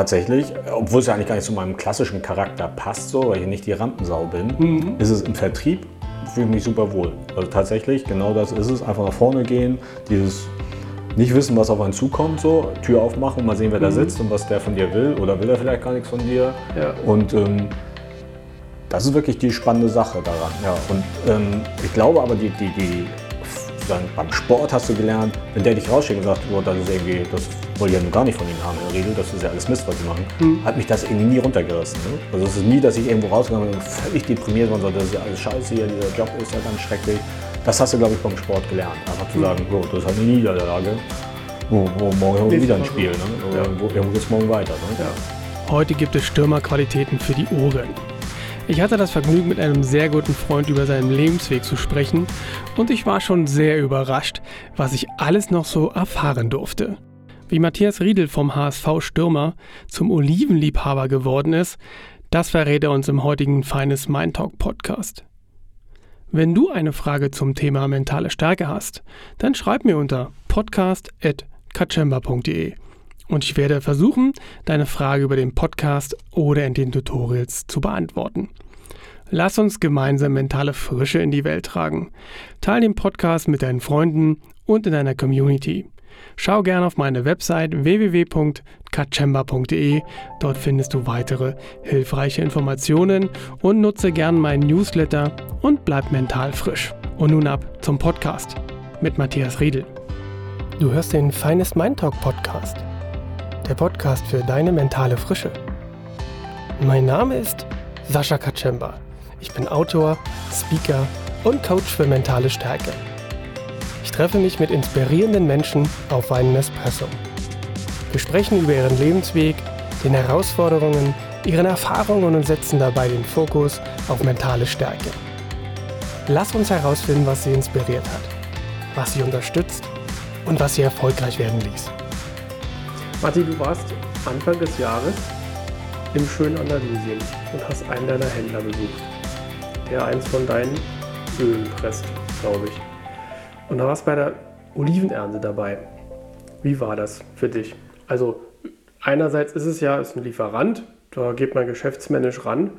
tatsächlich, obwohl es ja eigentlich gar nicht zu meinem klassischen Charakter passt, so, weil ich nicht die Rampensau bin, Mhm. ist es im Vertrieb, fühle ich mich super wohl. Also tatsächlich, genau das ist es. Einfach nach vorne gehen, dieses nicht wissen, was auf einen zukommt, so, Tür aufmachen und mal sehen, wer Mhm. da sitzt und was der von dir will oder will er vielleicht gar nichts von dir. Ja. Und ähm, das ist wirklich die spannende Sache daran. Ja. Und ähm, ich glaube aber, die, die, die, dann beim Sport hast du gelernt, wenn der dich rausschickt und sagt, oh, das ist irgendwie, das wollte ich ja nun gar nicht von ihnen haben, Herr Riedel, das ist ja alles Mist, was sie machen, hat mich das irgendwie nie runtergerissen. Ne? Also es ist nie, dass ich irgendwo rausgegangen bin und völlig deprimiert war und so, das ist ja alles scheiße hier, dieser Job ist ja ganz schrecklich. Das hast du, glaube ich, beim Sport gelernt. Einfach zu sagen, so, das ist halt eine Niederlage. Wo, wo morgen haben wir wieder ein. Spiel. Ne? Ja. wo, irgendwo geht es morgen weiter. Ne? Ja. Heute gibt es Stürmerqualitäten für die Ohren. Ich hatte das Vergnügen, mit einem sehr guten Freund über seinen Lebensweg zu sprechen und ich war schon sehr überrascht, was ich alles noch so erfahren durfte. Wie Matthias Riedel vom HSV Stürmer zum Olivenliebhaber geworden ist, das verrät er uns im heutigen Feines Mind Talk Podcast. Wenn du eine Frage zum Thema mentale Stärke hast, dann schreib mir unter podcast.kachemba.de und ich werde versuchen, deine Frage über den Podcast oder in den Tutorials zu beantworten. Lass uns gemeinsam mentale Frische in die Welt tragen. Teil den Podcast mit deinen Freunden und in deiner Community. Schau gerne auf meine Website www.kachemba.de. Dort findest du weitere hilfreiche Informationen und nutze gern meinen Newsletter und bleib mental frisch. Und nun ab zum Podcast mit Matthias Riedel. Du hörst den Finest Mind Talk Podcast der Podcast für deine mentale Frische. Mein Name ist Sascha Kaczemba. Ich bin Autor, Speaker und Coach für mentale Stärke. Ich treffe mich mit inspirierenden Menschen auf einen Espresso. Wir sprechen über ihren Lebensweg, den Herausforderungen, ihren Erfahrungen und setzen dabei den Fokus auf mentale Stärke. Lass uns herausfinden, was sie inspiriert hat, was sie unterstützt und was sie erfolgreich werden ließ. Matti, du warst Anfang des Jahres im schönen Andalusien und hast einen deiner Händler besucht, der eins von deinen Ölen presst, glaube ich. Und da warst bei der Olivenernte dabei. Wie war das für dich? Also einerseits ist es ja ist ein Lieferant, da geht man geschäftsmännisch ran.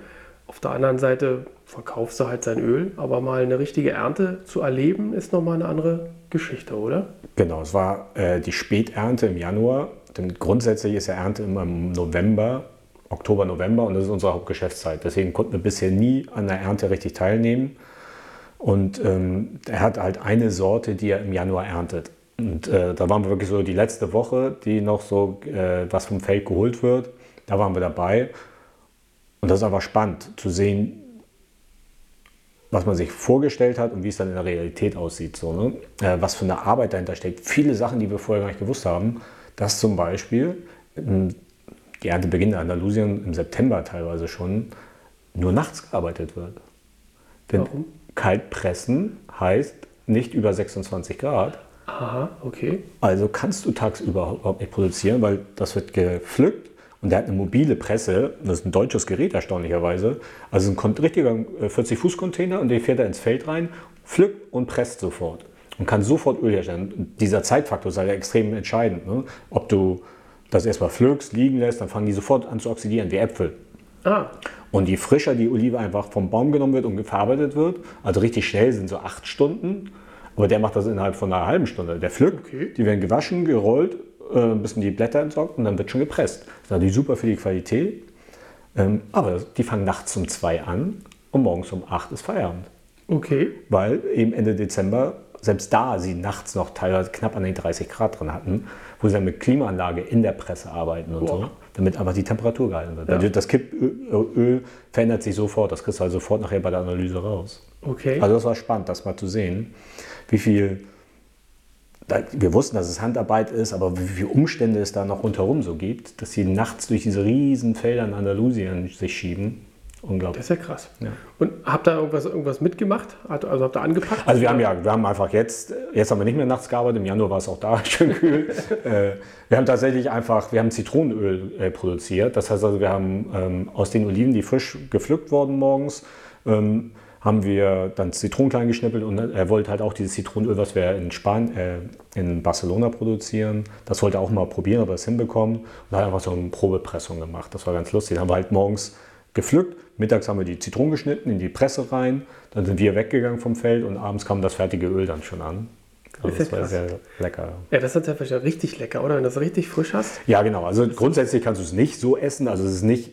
Auf der anderen Seite verkaufst du halt sein Öl, aber mal eine richtige Ernte zu erleben, ist nochmal eine andere Geschichte, oder? Genau, es war äh, die Späternte im Januar. Denn grundsätzlich ist ja Ernte immer im November, Oktober, November und das ist unsere Hauptgeschäftszeit. Deswegen konnten wir bisher nie an der Ernte richtig teilnehmen. Und ähm, er hat halt eine Sorte, die er im Januar erntet. Und äh, da waren wir wirklich so die letzte Woche, die noch so äh, was vom Feld geholt wird. Da waren wir dabei. Und das ist einfach spannend zu sehen, was man sich vorgestellt hat und wie es dann in der Realität aussieht. So, ne? äh, was für eine Arbeit dahinter steckt. Viele Sachen, die wir vorher gar nicht gewusst haben. Dass zum Beispiel ähm, die Ernte beginnt in Andalusien im September teilweise schon, nur nachts gearbeitet wird. Denn Warum? Kaltpressen heißt nicht über 26 Grad. Aha, okay. Also kannst du tagsüber überhaupt nicht produzieren, weil das wird gepflückt und der hat eine mobile Presse. Das ist ein deutsches Gerät erstaunlicherweise. Also ein richtiger 40-Fuß-Container und den fährt er ins Feld rein, pflückt und presst sofort und kann sofort Öl herstellen. Dieser Zeitfaktor ist halt extrem entscheidend. Ne? Ob du das erstmal pflückst, liegen lässt, dann fangen die sofort an zu oxidieren, wie Äpfel. Ah, Und je frischer die Olive einfach vom Baum genommen wird und verarbeitet wird, also richtig schnell sind so acht Stunden, aber der macht das innerhalb von einer halben Stunde. Der pflückt, Okay. die werden gewaschen, gerollt, äh, ein bisschen die Blätter entsorgt und dann wird schon gepresst. Das ist natürlich super für die Qualität. Ähm, aber die fangen nachts um zwei an und morgens um acht ist Feierabend. okay. Weil eben Ende Dezember, selbst da sie nachts noch teilweise knapp an den 30 Grad drin hatten, wo sie dann mit Klimaanlage in der Presse arbeiten und so, Boah. damit einfach die Temperatur gehalten wird. Ja. Das Kippöl Öl verändert sich sofort, das kriegst du halt sofort nachher bei der Analyse raus. Okay. Also das war spannend, das mal zu sehen, wie viel, wir wussten, dass es Handarbeit ist, aber wie viele Umstände es da noch rundherum so gibt, dass sie nachts durch diese riesen Felder in Andalusien sich schieben. Unglaublich. Das ist ja krass. Ja. Und habt ihr irgendwas, irgendwas mitgemacht? Also habt ihr angepackt? Also wir haben ja, wir haben einfach jetzt, jetzt haben wir nicht mehr nachts gearbeitet, im Januar war es auch da schön kühl. äh, wir haben tatsächlich einfach, wir haben Zitronenöl äh, produziert. Das heißt also, wir haben ähm, aus den Oliven, die frisch gepflückt wurden morgens, ähm, haben wir dann Zitronen klein geschnippelt und er wollte halt auch dieses Zitronenöl, was wir in, Span äh, in Barcelona produzieren, das wollte er auch mal probieren, ob er es hinbekommen und hat einfach so eine Probepressung gemacht. Das war ganz lustig. Dann haben wir halt morgens gepflückt, mittags haben wir die Zitronen geschnitten, in die Presse rein, dann sind wir weggegangen vom Feld und abends kam das fertige Öl dann schon an. Also das war sehr lecker. Ja, das ist ja richtig lecker, oder? Wenn du das richtig frisch hast. Ja, genau. Also grundsätzlich kannst du es nicht so essen. Also es ist nicht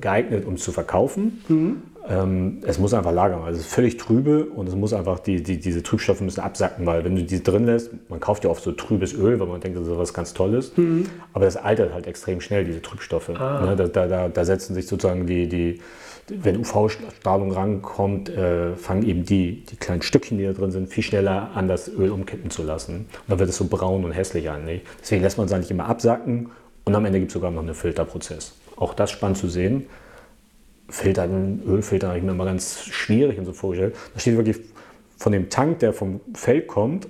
geeignet, um es zu verkaufen. Mhm. Ähm, es muss einfach lagern. Also es ist völlig trübe und es muss einfach, die, die, diese Trübstoffe müssen absacken, weil wenn du die drin lässt, man kauft ja oft so trübes Öl, weil man denkt, das ist was ganz Tolles. Mhm. Aber das altert halt extrem schnell, diese Trübstoffe. Ah. Ne, da, da, da, setzen sich sozusagen die, die wenn UV-Strahlung rankommt, äh, fangen eben die, die kleinen Stückchen, die da drin sind, viel schneller an das Öl umkippen zu lassen. Und dann wird es so braun und hässlich eigentlich. Deswegen lässt man es eigentlich immer absacken und am Ende gibt es sogar noch einen Filterprozess. Auch das spannend zu sehen. Filtern, Ölfilter habe ich mir immer ganz schwierig und so vorgestellt. Da steht wirklich von dem Tank, der vom Feld kommt,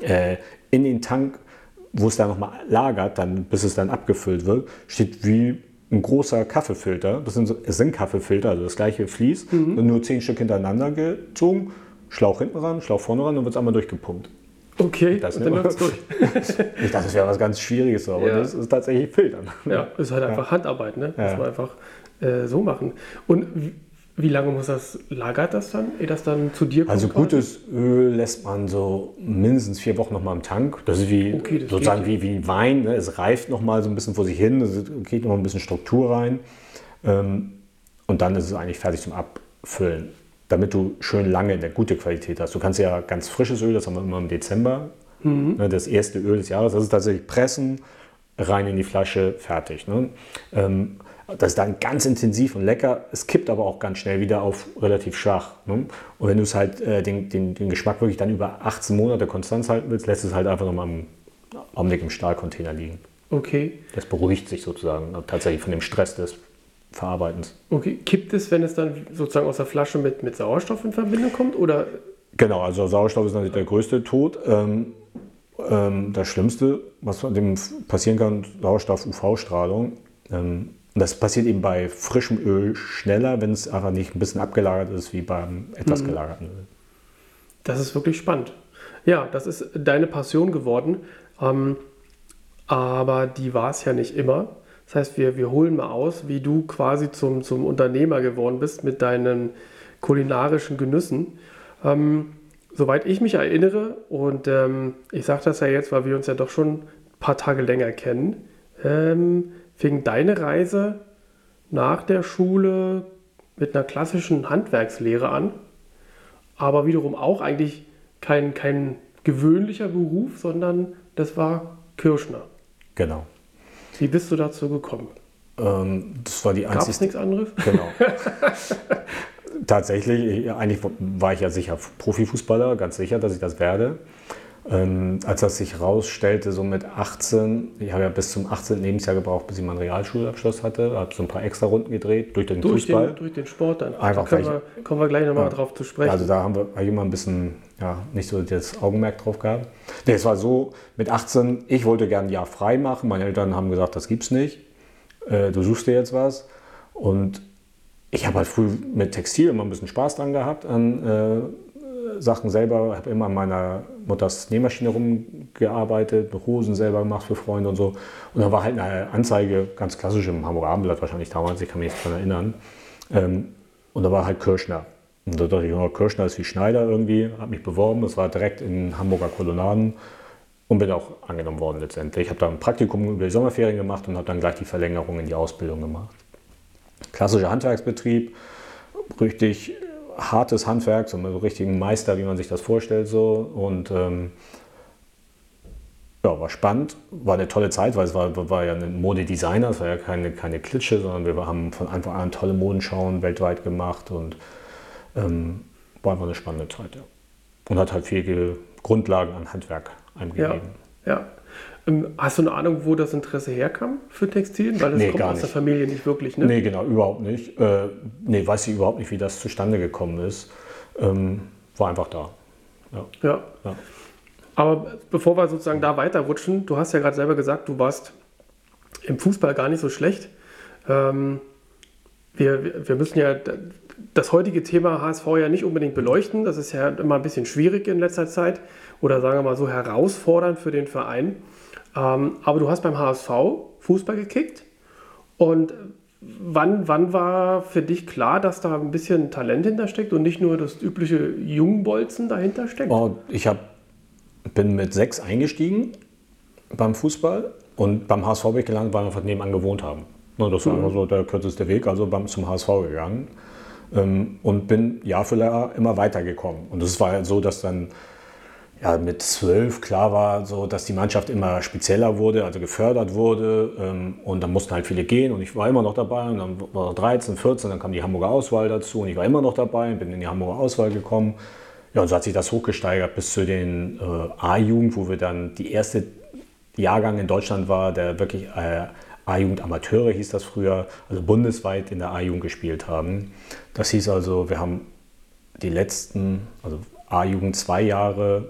äh, in den Tank, wo es dann nochmal lagert, dann, bis es dann abgefüllt wird, steht wie ein großer Kaffeefilter. Das sind, so, es sind Kaffeefilter, also das gleiche Fließ, mhm. nur zehn Stück hintereinander gezogen, Schlauch hinten ran, Schlauch vorne ran und wird es einmal durchgepumpt. Okay, das dann läuft es durch. ich dachte, das wäre was ganz Schwieriges, aber ja. das ist tatsächlich Filtern. Ja, ist halt einfach ja. Handarbeit, ne? Ja. Muss man einfach äh, so machen. Und wie lange muss das, lagert das dann, ehe das dann zu dir kommt? Also gutes Öl lässt man so mindestens vier Wochen nochmal im Tank. Das ist wie okay, das sozusagen wie, wie Wein. Ne? Es reift nochmal so ein bisschen vor sich hin, es geht nochmal ein bisschen Struktur rein. Ähm, und dann ist es eigentlich fertig zum Abfüllen, damit du schön lange eine gute Qualität hast. Du kannst ja ganz frisches Öl, das haben wir immer im Dezember, mhm. ne? das erste Öl des Jahres, das ist tatsächlich pressen, rein in die Flasche, fertig. Ne? Das ist dann ganz intensiv und lecker. Es kippt aber auch ganz schnell wieder auf relativ schwach. Ne? Und wenn du es halt äh, den, den, den Geschmack wirklich dann über 18 Monate konstant halten willst, lässt es halt einfach nochmal im Augenblick im Stahlcontainer liegen. Okay. Das beruhigt sich sozusagen tatsächlich von dem Stress des Verarbeitens. Okay. Kippt es, wenn es dann sozusagen aus der Flasche mit, mit Sauerstoff in Verbindung kommt? Oder? Genau, also Sauerstoff ist natürlich der größte Tod. Ähm, ähm, das Schlimmste, was dem passieren kann, Sauerstoff-UV-Strahlung. Ähm, und das passiert eben bei frischem Öl schneller, wenn es einfach nicht ein bisschen abgelagert ist wie beim etwas mhm. gelagerten Öl. Das ist wirklich spannend. Ja, das ist deine Passion geworden. Ähm, aber die war es ja nicht immer. Das heißt, wir, wir holen mal aus, wie du quasi zum, zum Unternehmer geworden bist mit deinen kulinarischen Genüssen. Ähm, soweit ich mich erinnere, und ähm, ich sage das ja jetzt, weil wir uns ja doch schon ein paar Tage länger kennen, ähm, fing deine Reise nach der Schule mit einer klassischen Handwerkslehre an, aber wiederum auch eigentlich kein, kein gewöhnlicher Beruf, sondern das war Kirschner. Genau. Wie bist du dazu gekommen? Ähm, das war die einzige. Gab es nichts anderes? Genau. Tatsächlich, eigentlich war ich ja sicher Profifußballer, ganz sicher, dass ich das werde. Ähm, als das sich herausstellte, so mit 18, ich habe ja bis zum 18. Lebensjahr gebraucht, bis ich meinen Realschulabschluss hatte, habe so ein paar extra Runden gedreht durch den durch Fußball. Den, durch den Sport dann. Einfach da wir, kommen wir gleich nochmal ja, drauf zu sprechen. Also da haben wir immer ein bisschen, ja, nicht so das Augenmerk drauf gehabt. Nee, es war so, mit 18, ich wollte gerne ein Jahr frei machen. Meine Eltern haben gesagt, das gibt's nicht. Äh, du suchst dir jetzt was. Und ich habe halt früh mit Textil immer ein bisschen Spaß dran gehabt, an äh, Sachen selber, habe immer an meiner Mutters Nähmaschine rumgearbeitet, Hosen selber gemacht für Freunde und so. Und da war halt eine Anzeige, ganz klassisch im Hamburger Abendblatt wahrscheinlich damals, ich kann mich nicht daran erinnern. Ähm, und da war halt Kirschner. Und da dachte ich, oh, Kirschner ist wie Schneider irgendwie, habe mich beworben, das war direkt in Hamburger Kolonnaden und bin auch angenommen worden letztendlich. Ich habe da ein Praktikum über die Sommerferien gemacht und habe dann gleich die Verlängerung in die Ausbildung gemacht. Klassischer Handwerksbetrieb, richtig hartes Handwerk, so mit so richtigen Meister, wie man sich das vorstellt. So. Und ähm, ja, war spannend, war eine tolle Zeit, weil es war, war ja ein Modedesigner, es war ja keine, keine Klitsche, sondern wir haben von Anfang an tolle Modenschauen weltweit gemacht und ähm, war einfach eine spannende Zeit. Ja. Und hat halt viele Grundlagen an Handwerk eingegeben. Ja, ja. Ähm, hast du eine Ahnung, wo das Interesse herkam für Textilien? Weil das nee, kommt aus nicht. der Familie nicht wirklich, ne? Nee, genau, überhaupt nicht. Äh, nee, weiß ich überhaupt nicht, wie das zustande gekommen ist. Ähm, war einfach da. Ja. ja. ja. Aber bevor wir sozusagen da weiterrutschen, du hast ja gerade selber gesagt, du warst im Fußball gar nicht so schlecht. Ähm, wir, wir müssen ja das heutige Thema HSV ja nicht unbedingt beleuchten. Das ist ja immer ein bisschen schwierig in letzter Zeit oder sagen wir mal so herausfordernd für den Verein. Ähm, aber du hast beim HSV Fußball gekickt und wann, wann war für dich klar, dass da ein bisschen Talent hintersteckt und nicht nur das übliche Jungbolzen dahinter steckt? Oh, ich hab, bin mit sechs eingestiegen beim Fußball und beim HSV bin ich gelandet, weil wir einfach nebenan gewohnt haben. Das war mhm. so der kürzeste Weg, also beim, zum HSV gegangen ähm, und bin Jahr für Jahr immer weitergekommen. Und es war halt so, dass dann ja, mit zwölf klar war, so, dass die Mannschaft immer spezieller wurde, also gefördert wurde. Ähm, und dann mussten halt viele gehen und ich war immer noch dabei. Und dann war 13, 14, dann kam die Hamburger Auswahl dazu und ich war immer noch dabei und bin in die Hamburger Auswahl gekommen. Ja, und so hat sich das hochgesteigert bis zu den äh, A-Jugend, wo wir dann die erste Jahrgang in Deutschland war, der wirklich äh, A-Jugend Amateure hieß das früher, also bundesweit in der A-Jugend gespielt haben. Das hieß also, wir haben die letzten, also A-Jugend zwei Jahre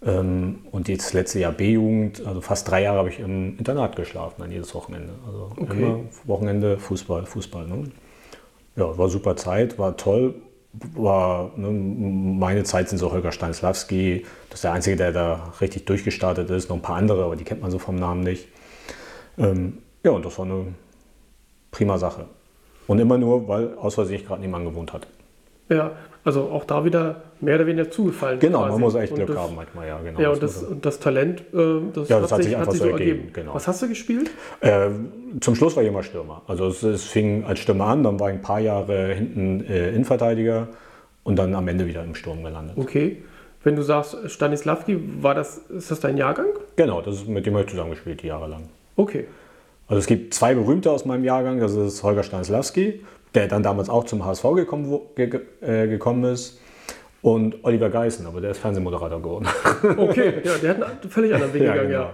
und das letzte Jahr B-Jugend, also fast drei Jahre habe ich im Internat geschlafen, dann jedes Wochenende. Also okay. immer Wochenende Fußball, Fußball. Ne? Ja, war super Zeit, war toll. War, ne, meine Zeit sind so Holger Stanislawski, das ist der Einzige, der da richtig durchgestartet ist, noch ein paar andere, aber die kennt man so vom Namen nicht. Ähm, ja, und das war eine prima Sache. Und immer nur, weil aus Versehen ich gerade niemand gewohnt hatte. Ja, also auch da wieder mehr oder weniger zugefallen. Genau, quasi. man muss echt Glück das, haben manchmal, ja. Genau, ja, und das, und das Talent, äh, das, ja, das hat, sich, hat sich so ergeben. ergeben. Genau. Was hast du gespielt? Äh, zum Schluss war ich immer Stürmer. Also es, es, fing als Stürmer an, dann war ich ein paar Jahre hinten äh, Innenverteidiger und dann am Ende wieder im Sturm gelandet. Okay. Wenn du sagst Stanislavski, war das, ist das dein Jahrgang? Genau, das ist mit dem habe ich zusammengespielt, jahrelang. Okay. Also es gibt zwei berühmte aus meinem Jahrgang, das ist Holger Stanislawski, der dann damals auch zum HSV gekommen, wo, ge, äh, gekommen ist, und Oliver Geißen, aber der ist Fernsehmoderator geworden. Okay, ja, der hat einen völlig anderen Weg ja, gegangen, genau. ja.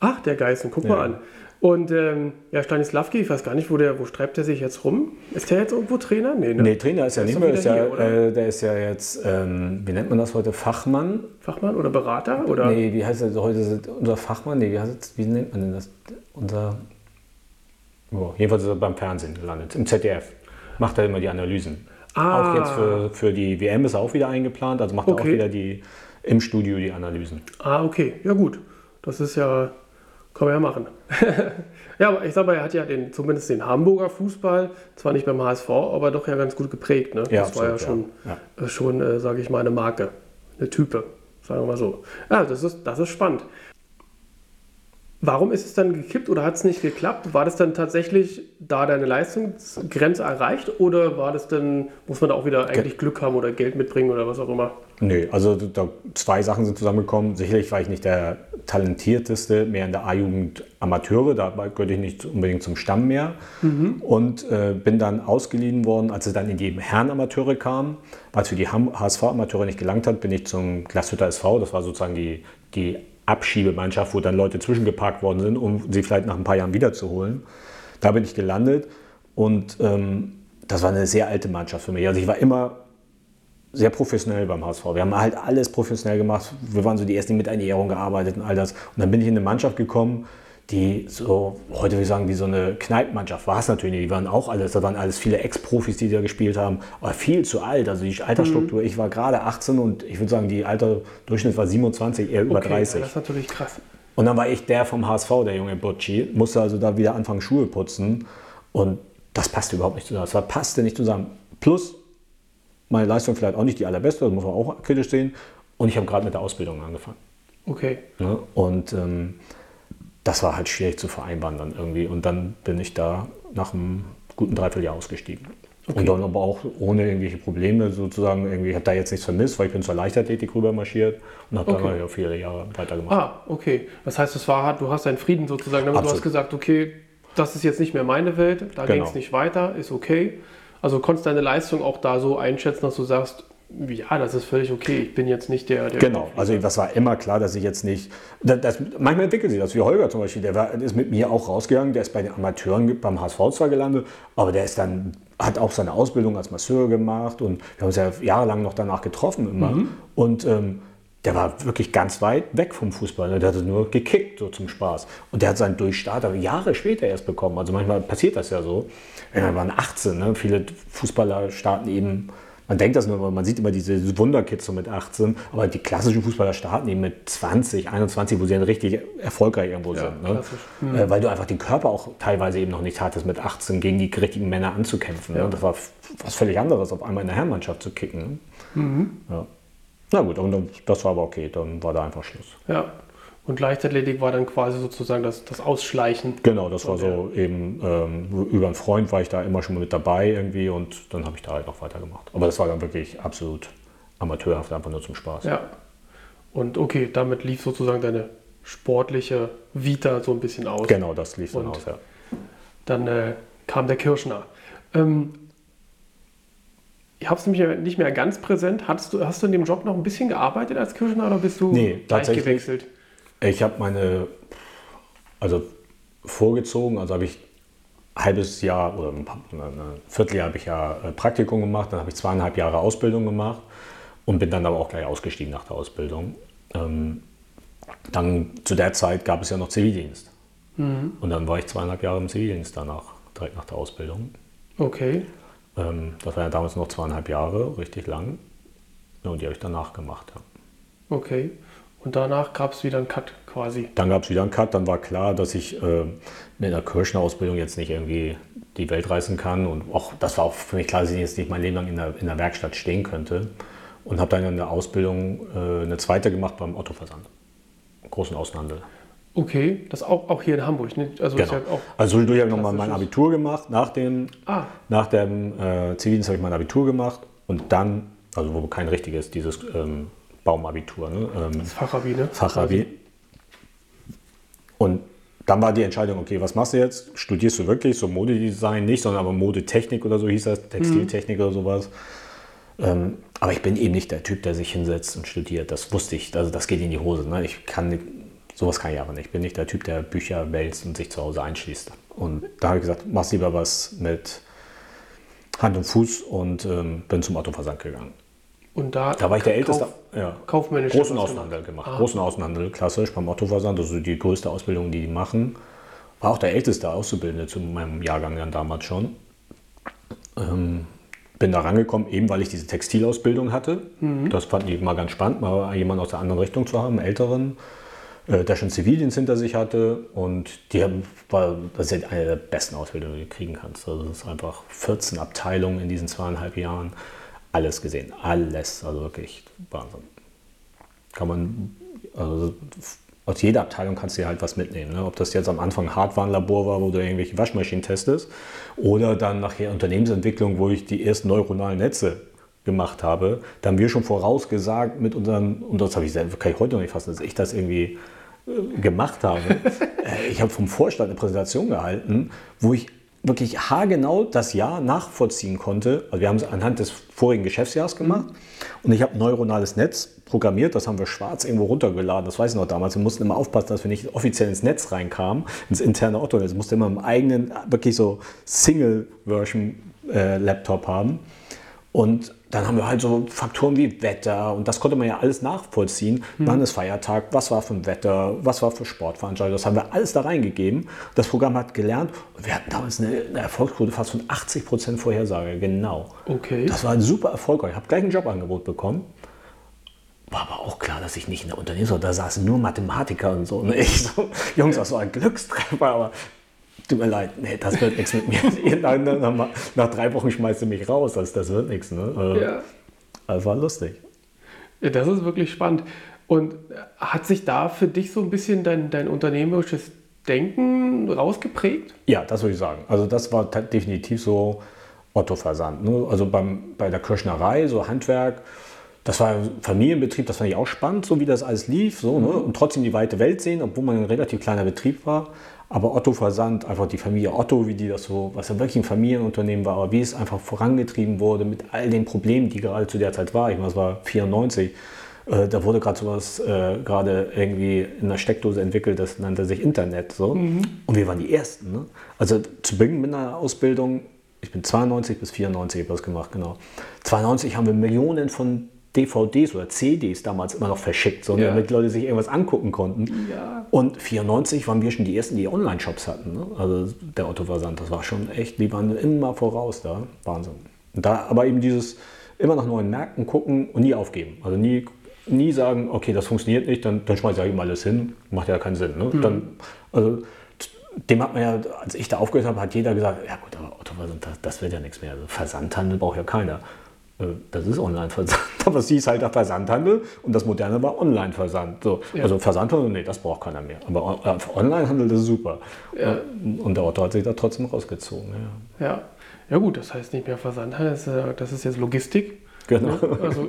Ach, der Geißen, guck ja. mal an. Und ähm, ja, Stanislavski, ich weiß gar nicht, wo, der, wo streibt er sich jetzt rum? Ist der jetzt irgendwo Trainer? Nee, ne? nee Trainer ist ja nicht mehr. Ist ja, äh, der ist ja jetzt, ähm, wie nennt man das heute? Fachmann? Fachmann oder Berater? Oder? Nee, wie heißt er heute? Unser Fachmann? Nee, wie, heißt, wie nennt man denn das? Unser. Oh, jedenfalls ist er beim Fernsehen gelandet, im ZDF. Macht er immer die Analysen. Ah. Auch jetzt für, für die WM ist er auch wieder eingeplant, also macht okay. er auch wieder die im Studio die Analysen. Ah, okay. Ja, gut. Das ist ja, kann man ja machen. ja, aber ich sag mal, er hat ja den, zumindest den Hamburger Fußball, zwar nicht beim HSV, aber doch ja ganz gut geprägt. Ne? Ja, das absolut, war ja schon, ja. Äh, schon äh, sage ich mal, eine Marke, eine Type, sagen wir mal so. Ja, das ist, das ist spannend. Warum ist es dann gekippt oder hat es nicht geklappt? War das dann tatsächlich da deine Leistungsgrenze erreicht oder war das dann, muss man da auch wieder eigentlich Glück haben oder Geld mitbringen oder was auch immer? Nö, also da, zwei Sachen sind zusammengekommen. Sicherlich war ich nicht der talentierteste mehr in der A-Jugend Amateure, da gehörte ich nicht unbedingt zum Stamm mehr. Mhm. Und äh, bin dann ausgeliehen worden, als es dann in die Herren-Amateure kam. Weil es für die HSV-Amateure nicht gelangt hat, bin ich zum Glashütter SV, das war sozusagen die, die Abschiebemannschaft, wo dann Leute zwischengeparkt worden sind, um sie vielleicht nach ein paar Jahren wiederzuholen. Da bin ich gelandet und ähm, das war eine sehr alte Mannschaft für mich. Also ich war immer sehr professionell beim HSV. Wir haben halt alles professionell gemacht. Wir waren so die ersten, die mit Ernährung gearbeitet und all das. Und dann bin ich in eine Mannschaft gekommen, die so, heute würde ich sagen, wie so eine Kneipenmannschaft war es natürlich nicht. Die waren auch alles, da waren alles viele Ex-Profis, die da gespielt haben, aber viel zu alt. Also die Altersstruktur, mhm. ich war gerade 18 und ich würde sagen, die Alterdurchschnitt war 27, eher über okay, 30. Ja, das ist natürlich krass. Und dann war ich der vom HSV, der junge Bocci, musste also da wieder anfangen, Schuhe putzen und das passte überhaupt nicht zusammen. Das passte nicht zusammen. Plus, meine Leistung vielleicht auch nicht die allerbeste, das muss man auch kritisch sehen. Und ich habe gerade mit der Ausbildung angefangen. Okay. Ja, ne? und ähm, das war halt schwierig zu vereinbaren dann irgendwie. Und dann bin ich da nach einem guten Dreivierteljahr ausgestiegen. Okay. Und dann aber auch ohne irgendwelche Probleme sozusagen. Irgendwie, ich habe da jetzt nichts vermisst, weil ich bin zur Leichtathletik rüber marschiert und habe okay. dann ja viele Jahre weitergemacht. Ah, okay. Das heißt, es war hart, du hast deinen Frieden sozusagen, damit Absolut. du hast gesagt, okay, das ist jetzt nicht mehr meine Welt, da genau. ging es nicht weiter, ist okay. Also konntest deine Leistung auch da so einschätzen, dass du sagst, ja, das ist völlig okay. Ich bin jetzt nicht der. der genau, also das war immer klar, dass ich jetzt nicht. Das, das, manchmal entwickelt sich das, wie Holger zum Beispiel, der war, ist mit mir auch rausgegangen, der ist bei den Amateuren beim HSV zwar gelandet, aber der ist dann, hat auch seine Ausbildung als Masseur gemacht und wir haben uns ja jahrelang noch danach getroffen immer. Mhm. Und ähm, der war wirklich ganz weit weg vom Fußball. Ne? Der hatte nur gekickt, so zum Spaß. Und der hat seinen Durchstart aber Jahre später erst bekommen. Also manchmal passiert das ja so. Ja, waren 18. Ne? Viele Fußballer starten eben, man denkt das nur, man sieht immer diese Wunderkids so mit 18, aber die klassischen Fußballer starten eben mit 20, 21, wo sie dann richtig erfolgreich irgendwo ja, sind. Ne? Mhm. Äh, weil du einfach den Körper auch teilweise eben noch nicht hattest, mit 18 gegen die richtigen Männer anzukämpfen. Ne? Ja. Ne? Das war was völlig anderes, auf einmal in der Herrenmannschaft zu kicken. Ne? Mhm. Ja. Na gut, und das war aber okay, dann war da einfach Schluss. Ja. Und Leichtathletik war dann quasi sozusagen das, das Ausschleichen. Genau, das war so eben ähm, über einen Freund war ich da immer schon mit dabei irgendwie und dann habe ich da halt noch weitergemacht. Aber das war dann wirklich absolut amateurhaft, einfach nur zum Spaß. Ja. Und okay, damit lief sozusagen deine sportliche Vita so ein bisschen aus. Genau, das lief dann aus, ja. Dann äh, kam der Kirschner. Ähm, ich habe es nämlich nicht mehr ganz präsent. Hast du, hast du in dem Job noch ein bisschen gearbeitet als Kirschner oder bist du nee, gleich gewechselt? Ich habe meine, also vorgezogen, also habe ich ein halbes Jahr oder ein, Vierteljahr habe ich ja äh, Praktikum gemacht, dann habe ich zweieinhalb Jahre Ausbildung gemacht und bin dann aber auch gleich ausgestiegen nach der Ausbildung. Ähm, dann zu der Zeit gab es ja noch Zivildienst. Mhm. Und dann war ich zweieinhalb Jahre im Zivildienst danach, direkt nach der Ausbildung. Okay. Ähm, das war ja damals noch zweieinhalb Jahre, richtig lang. und die habe ich danach gemacht. Ja. Okay. Und danach gab es wieder einen Cut quasi. Dann gab es wieder einen Cut. Dann war klar, dass ich äh, mit einer Kirschner-Ausbildung jetzt nicht irgendwie die Welt reißen kann. Und auch das war auch für mich klar, dass ich jetzt nicht mein Leben lang in der, in der Werkstatt stehen könnte. Und habe dann in der Ausbildung äh, eine zweite gemacht beim Otto-Versand. Großen Außenhandel. Okay, das auch, auch hier in Hamburg. Ne? Also, genau. auch also ich habe nochmal mein Abitur gemacht. Nach dem, ah. nach dem äh, Zivildienst habe ich mein Abitur gemacht. Und dann, also wo kein richtiges, dieses ähm, Baumabitur. Ne? Ähm, das Fachabi, ne? Fachabi. Und dann war die Entscheidung, okay, was machst du jetzt? Studierst du wirklich so Modedesign nicht, sondern aber Modetechnik oder so hieß das, Textiltechnik mhm. oder sowas. Ähm, aber ich bin eben nicht der Typ, der sich hinsetzt und studiert. Das wusste ich, also das geht in die Hose. Ne? Ich kann sowas kann ich aber nicht. Ich bin nicht der Typ, der Bücher wälzt und sich zu Hause einschließt. Und da habe ich gesagt, mach lieber was mit Hand und Fuß und ähm, bin zum Autoversand gegangen. Und da, da war ich der Älteste. Kauf, ja. Kaufmännisch. Großen Außenhandel gemacht. Ah. Großen Außenhandel, klassisch beim Ottoversand. Das ist die größte Ausbildung, die die machen. War auch der älteste Auszubildende zu meinem Jahrgang dann damals schon. Ähm, bin da rangekommen, eben weil ich diese Textilausbildung hatte. Mhm. Das fand ich immer ganz spannend, mal jemanden aus der anderen Richtung zu haben, einen älteren, äh, der schon Zivildienst hinter sich hatte. Und die haben, war, das ist eine der besten Ausbildungen, die du kriegen kannst. Also das ist einfach 14 Abteilungen in diesen zweieinhalb Jahren alles gesehen. Alles. Also wirklich Wahnsinn. Kann man, also aus jeder Abteilung kannst du dir halt was mitnehmen. Ne? Ob das jetzt am Anfang Hardwarenlabor war, wo du irgendwelche Waschmaschinen testest, oder dann nachher Unternehmensentwicklung, wo ich die ersten neuronalen Netze gemacht habe. Da haben wir schon vorausgesagt mit unseren, und das habe ich selber, kann ich heute noch nicht fassen, dass ich das irgendwie äh, gemacht habe. Äh, ich habe vom Vorstand eine Präsentation gehalten, wo ich wirklich haargenau das Jahr nachvollziehen konnte. Also wir haben es anhand des vorigen Geschäftsjahres gemacht mhm. und ich habe ein neuronales Netz programmiert, das haben wir schwarz irgendwo runtergeladen, das weiß ich noch damals. Wir mussten immer aufpassen, dass wir nicht offiziell ins Netz reinkamen, ins interne Otto-Netz. musste immer im eigenen, wirklich so Single-Version-Laptop äh, haben. Und dann haben wir halt so Faktoren wie Wetter und das konnte man ja alles nachvollziehen. Mhm. Wann ist Feiertag, was war für ein Wetter, was war für Sportveranstaltungen, das haben wir alles da reingegeben. Das Programm hat gelernt und wir hatten damals eine, eine Erfolgsquote fast von 80 Prozent Vorhersage, genau. Okay. Das war ein super erfolgreich. Ich habe gleich ein Jobangebot bekommen. War aber auch klar, dass ich nicht in der Unternehmens, da saßen nur Mathematiker und so. Und ich so, Jungs, das war ein Glückstreffer, aber tut mir leid, nee, das wird nichts mit mir. nach, nach, drei Wochen schmeißt du mich raus, also das wird nichts. Ne? Also, ja. Das war lustig. Ja, das ist wirklich spannend. Und hat sich da für dich so ein bisschen dein, dein unternehmerisches Denken rausgeprägt? Ja, das würde ich sagen. Also das war definitiv so Otto-Versand. Ne? Also beim, bei der Kirschnerei, so Handwerk, das war Familienbetrieb, das fand ich auch spannend, so wie das alles lief. So, ne? Mhm. Und trotzdem die weite Welt sehen, obwohl man ein relativ kleiner Betrieb war. Aber Otto Versand, einfach die Familie Otto, wie die das so, was ja wirklich ein Familienunternehmen war, aber wie es einfach vorangetrieben wurde mit all den Problemen, die gerade zu der Zeit war. Ich meine, es war 94. Äh, da wurde gerade sowas äh, gerade irgendwie in der Steckdose entwickelt, das nannte sich Internet. So. Mhm. Und wir waren die Ersten. Ne? Also zu Beginn mit einer Ausbildung, ich bin 92 bis 94 habe ich das gemacht, genau. 92 haben wir Millionen von DVDs oder CDs damals immer noch verschickt, so, ne, Ja. damit Leute sich irgendwas angucken konnten. Ja. Und 94 waren wir schon die ersten, die Online-Shops hatten. Ne? Also der Otto-Versand, das war schon echt, die waren immer voraus da. Wahnsinn. Und da aber eben dieses immer nach neuen Märkten gucken und nie aufgeben. Also nie, nie sagen, okay, das funktioniert nicht, dann, dann schmeiße ich eben alles hin. Macht ja keinen Sinn. Ne? Dann, also, dem hat man ja, als ich da aufgehört habe, hat jeder gesagt, ja gut, aber Otto-Versand, das, das wird ja nichts mehr. Also Versandhandel braucht ja keiner. Äh, Das ist Online-Versand. Aber es hieß halt der Versandhandel und das Moderne war Online-Versand. So, Ja. Also Versandhandel, nee, das braucht keiner mehr. Aber äh, Online-Handel, das ist super. Und der Otto hat sich da trotzdem rausgezogen. Ja. Ja. ja gut, das heißt nicht mehr Versandhandel, äh, das ist jetzt Logistik. Genau. Ne? Also,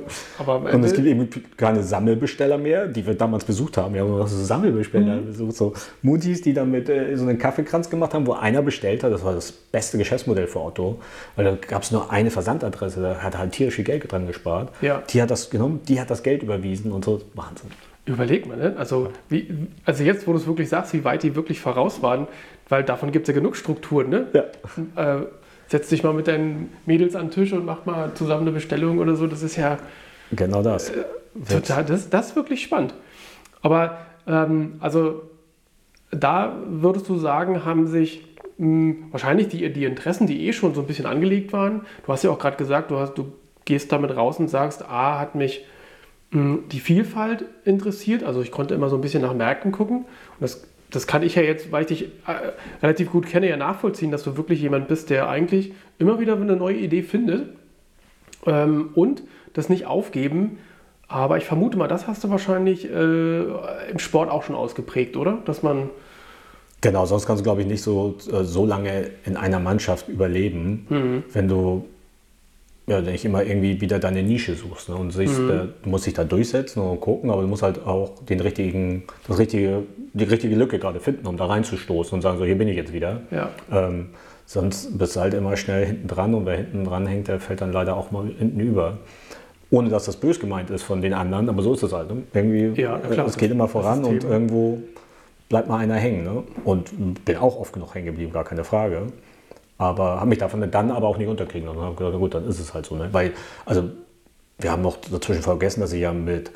Und es gibt eben keine Sammelbesteller mehr, die wir damals besucht haben. Wir haben noch so Sammelbesteller Mhm. besucht, so Mutis, die dann mit äh, so einen Kaffeekranz gemacht haben, wo einer bestellt hat. Das war das beste Geschäftsmodell für Otto. Weil da gab es nur eine Versandadresse, da hat er halt tierisch viel Geld dran gespart. Ja. Die hat das genommen, die hat das Geld überwiesen und so. Wahnsinn. Überleg mal, ne? also, wie, also jetzt, wo du es wirklich sagst, wie weit die wirklich voraus waren, weil davon gibt es ja genug Strukturen. Ne? Ja. Äh, setz dich mal mit deinen Mädels an den Tisch und mach mal zusammen eine Bestellung oder so. Das ist ja Genau das. total, das, das ist wirklich spannend. Aber ähm, also da würdest du sagen, haben sich mh, wahrscheinlich die, die Interessen, die eh schon so ein bisschen angelegt waren. Du hast ja auch gerade gesagt, du, hast, du gehst damit raus und sagst, A, hat mich mh, die Vielfalt interessiert. Also ich konnte immer so ein bisschen nach Märkten gucken. Und das, das kann ich ja jetzt, weil ich dich äh, relativ gut kenne, ja nachvollziehen, dass du wirklich jemand bist, der eigentlich immer wieder eine neue Idee findet ähm, und das nicht aufgeben. Aber ich vermute mal, das hast du wahrscheinlich äh, im Sport auch schon ausgeprägt, oder? Dass man, Genau, sonst kannst du, glaube ich, nicht so, äh, so lange in einer Mannschaft überleben, wenn du ja, nicht immer irgendwie wieder deine Nische suchst. Ne? Und sich, äh, du musst dich da durchsetzen und gucken, aber du musst halt auch den richtigen, das richtige, die richtige Lücke gerade finden, um da reinzustoßen und sagen, so hier bin ich jetzt wieder. ja, Ähm, sonst bist du halt immer schnell hinten dran und wer hinten dran hängt, der fällt dann leider auch mal hinten über. Ohne dass das bös gemeint ist von den anderen, aber so ist es halt. Ne? Irgendwie, Ja, klar, äh, es geht immer voran und irgendwo bleibt mal einer hängen. Ne? Und bin auch oft genug hängen geblieben, gar keine Frage. Aber habe mich davon dann aber auch nicht unterkriegen lassen. Und habe gedacht, na gut, dann ist es halt so. Ne? Weil, also, wir haben noch dazwischen vergessen, dass ich ja mit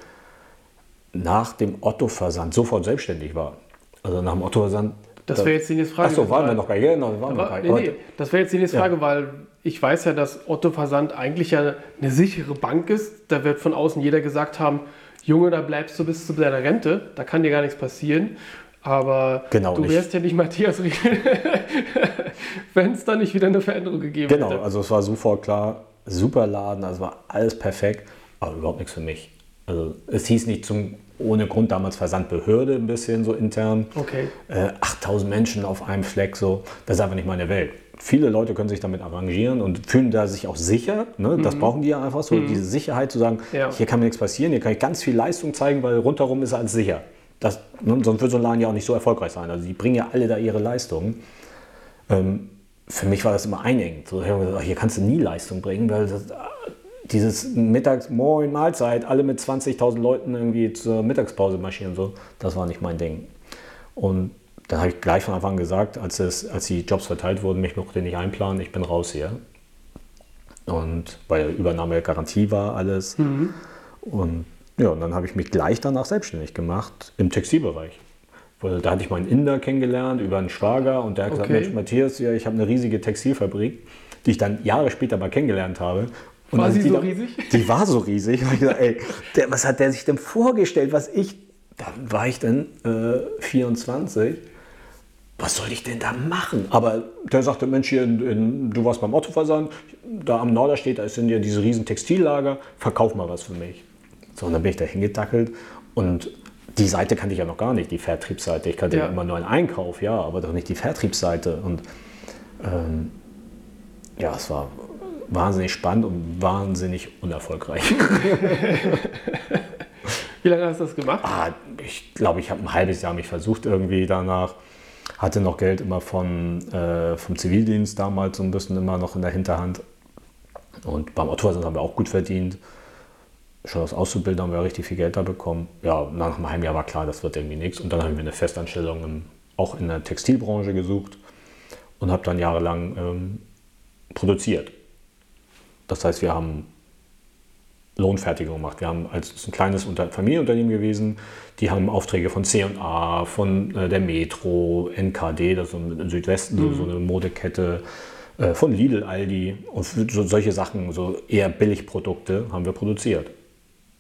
nach dem Otto-Versand sofort selbstständig war. Also nach dem Otto-Versand. das wäre jetzt die nächste Frage. Achso, waren wir noch gar nicht. Genau, waren wir noch Aber, gar nee, nicht. nee, das wäre jetzt die nächste Ja. Frage, weil ich weiß ja, dass Otto Versand eigentlich ja eine sichere Bank ist. Da wird von außen jeder gesagt haben, Junge, da bleibst du bis zu deiner Rente, da kann dir gar nichts passieren. Aber Genau, du nicht. wärst ja nicht Matthias Riegel, wenn es da nicht wieder eine Veränderung gegeben Genau, hätte. also es war sofort klar, super Laden, also war alles perfekt, aber überhaupt nichts für mich. Also es hieß nicht zum, ohne Grund damals Versandbehörde ein bisschen so intern. Okay. Äh, 8000 Menschen auf einem Fleck, so, das ist einfach nicht meine Welt. Viele Leute können sich damit arrangieren und fühlen da sich auch sicher. Ne? Das brauchen die ja einfach so, diese Sicherheit zu sagen, Ja. hier kann mir nichts passieren, hier kann ich ganz viel Leistung zeigen, weil rundherum ist alles sicher. Das, ne? Sonst wird so ein Laden ja auch nicht so erfolgreich sein. Also die bringen ja alle da ihre Leistung. Ähm, für mich war das immer einengend. So, ich hab gesagt, hier kannst du nie Leistung bringen, weil das, dieses Mittags, Moin, Mahlzeit, alle mit 20.000 Leuten irgendwie zur Mittagspause marschieren, so, das war nicht mein Ding. Und dann habe ich gleich von Anfang an gesagt, als, es, als die Jobs verteilt wurden, mich mochte nicht einplanen, ich bin raus hier. Und bei der Übernahme Garantie war alles. Und ja, und dann habe ich mich gleich danach selbstständig gemacht im Textilbereich. Da hatte ich meinen Inder kennengelernt über einen Schwager und der hat gesagt, Okay. Mensch Matthias, ja, ich habe eine riesige Textilfabrik, die ich dann Jahre später mal kennengelernt habe. Und War sie die so da- riesig? Die war so riesig. Und ich gesagt, ey, der, was hat der sich denn vorgestellt, was ich, da war ich dann äh, 24 was soll ich denn da machen? Aber der sagte, Mensch, hier, in, in, du warst beim Otto-Versand, da am Norderstedt, da sind ja diese riesen Textillager, verkauf mal was für mich. So, und dann bin ich da hingedackelt und die Seite kannte ich ja noch gar nicht, die Vertriebsseite. Ich kannte ja, immer nur einen Einkauf, ja, aber doch nicht die Vertriebsseite. Und ähm, ja, es war wahnsinnig spannend und wahnsinnig unerfolgreich. Wie lange hast du das gemacht? Ah, ich glaube, ich habe ein halbes Jahr mich versucht irgendwie danach. Hatte noch Geld immer von, äh, vom Zivildienst damals so ein bisschen immer noch in der Hinterhand. Und beim Autoversand haben wir auch gut verdient. Schon als Auszubildender haben wir richtig viel Geld da bekommen. Ja, nach einem halben Jahr war klar, das wird irgendwie nichts. Und dann haben wir eine Festanstellung im, auch in der Textilbranche gesucht und habe dann jahrelang ähm, produziert. Das heißt, wir haben Lohnfertigung gemacht. Wir haben als ein kleines Unter Familienunternehmen gewesen, die haben Aufträge von C&A, von äh, der Metro, NKD, das ist im Südwesten so, so eine Modekette, äh, von Lidl, Aldi und so, solche Sachen, so eher Billigprodukte haben wir produziert.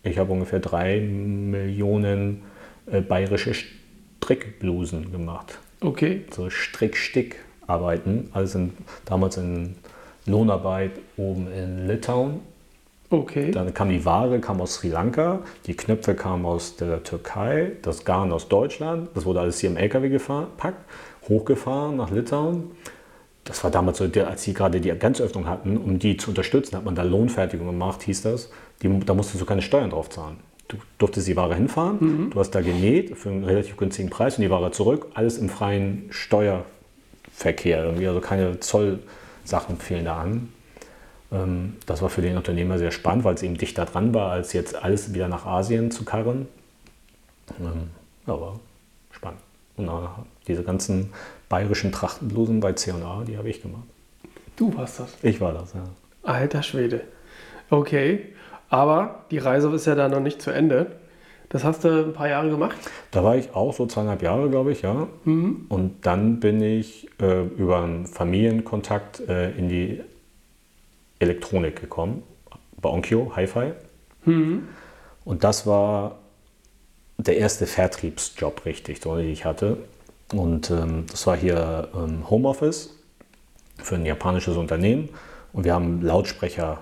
Ich habe ungefähr drei Millionen äh, bayerische Strickblusen gemacht. Okay. So Strick-Stick-Arbeiten, alles in, damals in Lohnarbeit oben in Litauen. Okay. Dann kam die Ware, kam aus Sri Lanka, die Knöpfe kamen aus der Türkei, das Garn aus Deutschland. Das wurde alles hier im LKW gepackt, hochgefahren nach Litauen. Das war damals so, als sie gerade die Grenzöffnung hatten, um die zu unterstützen, hat man da Lohnfertigung gemacht, hieß das. Die, da musstest du keine Steuern drauf zahlen. Du durftest die Ware hinfahren, du hast da genäht für einen relativ günstigen Preis und die Ware zurück, alles im freien Steuerverkehr, irgendwie, also keine Zollsachen fielen da an. Ähm, Das war für den Unternehmer sehr spannend, weil es eben dichter dran war, als jetzt alles wieder nach Asien zu karren. Ähm, Ja, war spannend. Und diese ganzen bayerischen Trachtenblusen bei C&A, die habe ich gemacht. Du warst das. Ich war das, ja. Alter Schwede. Okay. Aber die Reise ist ja da noch nicht zu Ende. Das hast du ein paar Jahre gemacht? Da war ich auch so zweieinhalb Jahre, glaube ich, ja. Und dann bin ich äh, über einen Familienkontakt äh, in die Elektronik gekommen, bei Onkyo, Hi-Fi. Und das war der erste Vertriebsjob, richtig, den ich hatte. Und ähm, das war hier ähm, Homeoffice für ein japanisches Unternehmen. Und wir haben Lautsprecher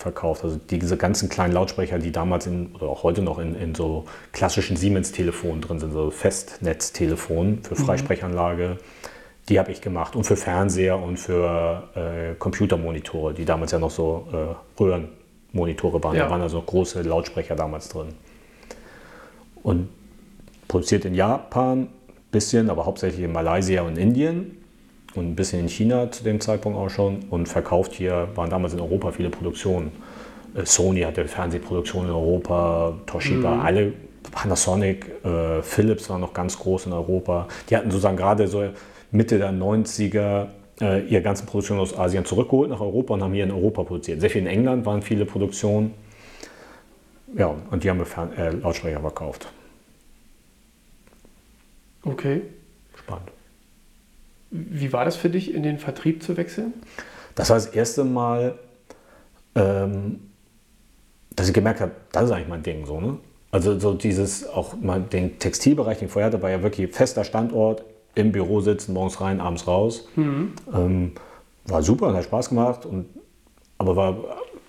verkauft. Also diese ganzen kleinen Lautsprecher, die damals in, oder auch heute noch in, in so klassischen Siemens-Telefonen drin sind, so Festnetztelefonen für Freisprechanlage, die habe ich gemacht. Und für Fernseher und für äh, Computermonitore, die damals ja noch so äh, Röhrenmonitore waren. Ja. Da waren also große Lautsprecher damals drin. Und produziert in Japan, bisschen, aber hauptsächlich in Malaysia und Indien und ein bisschen in China zu dem Zeitpunkt auch schon und verkauft hier, waren damals in Europa viele Produktionen. Äh, Sony hatte Fernsehproduktionen in Europa, Toshiba, alle, Panasonic, äh, Philips war noch ganz groß in Europa. Die hatten sozusagen gerade so Mitte der 90er äh, ihre ganzen Produktionen aus Asien zurückgeholt nach Europa und haben hier in Europa produziert. Sehr viel in England waren viele Produktionen. Ja, und die haben wir Fern äh, Lautsprecher verkauft. Okay. Wie war das für dich, in den Vertrieb zu wechseln? Das war das erste Mal, ähm, dass ich gemerkt habe, das ist eigentlich mein Ding so, ne? Also so dieses, auch mal den Textilbereich, den ich vorher hatte, war ja wirklich fester Standort, im Büro sitzen, morgens rein, abends raus. Ähm, war super hat Spaß gemacht, und, aber war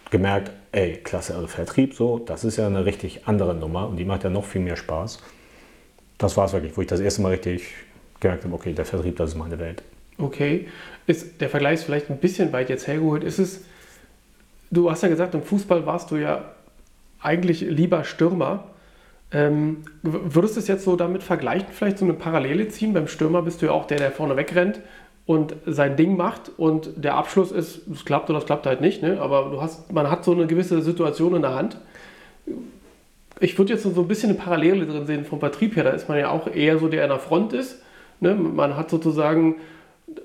gemerkt, ey, klasse, also Vertrieb so, das ist ja eine richtig andere Nummer und die macht ja noch viel mehr Spaß. Das war es wirklich, wo ich das erste Mal richtig gemerkt habe, okay, der Vertrieb, das ist meine Welt. Okay. Ist, der Vergleich ist vielleicht ein bisschen weit jetzt hergeholt. Ist es, du hast ja gesagt, im Fußball warst du ja eigentlich lieber Stürmer. Ähm, würdest du es jetzt so damit vergleichen, vielleicht so eine Parallele ziehen? Beim Stürmer bist du ja auch der, der vorne wegrennt und sein Ding macht und der Abschluss ist, es klappt oder es klappt halt nicht, ne? aber du hast, man hat so eine gewisse Situation in der Hand. Ich würde jetzt so ein bisschen eine Parallele drin sehen vom Vertrieb her. Da ist man ja auch eher so, der an der Front ist. Ne? Man hat sozusagen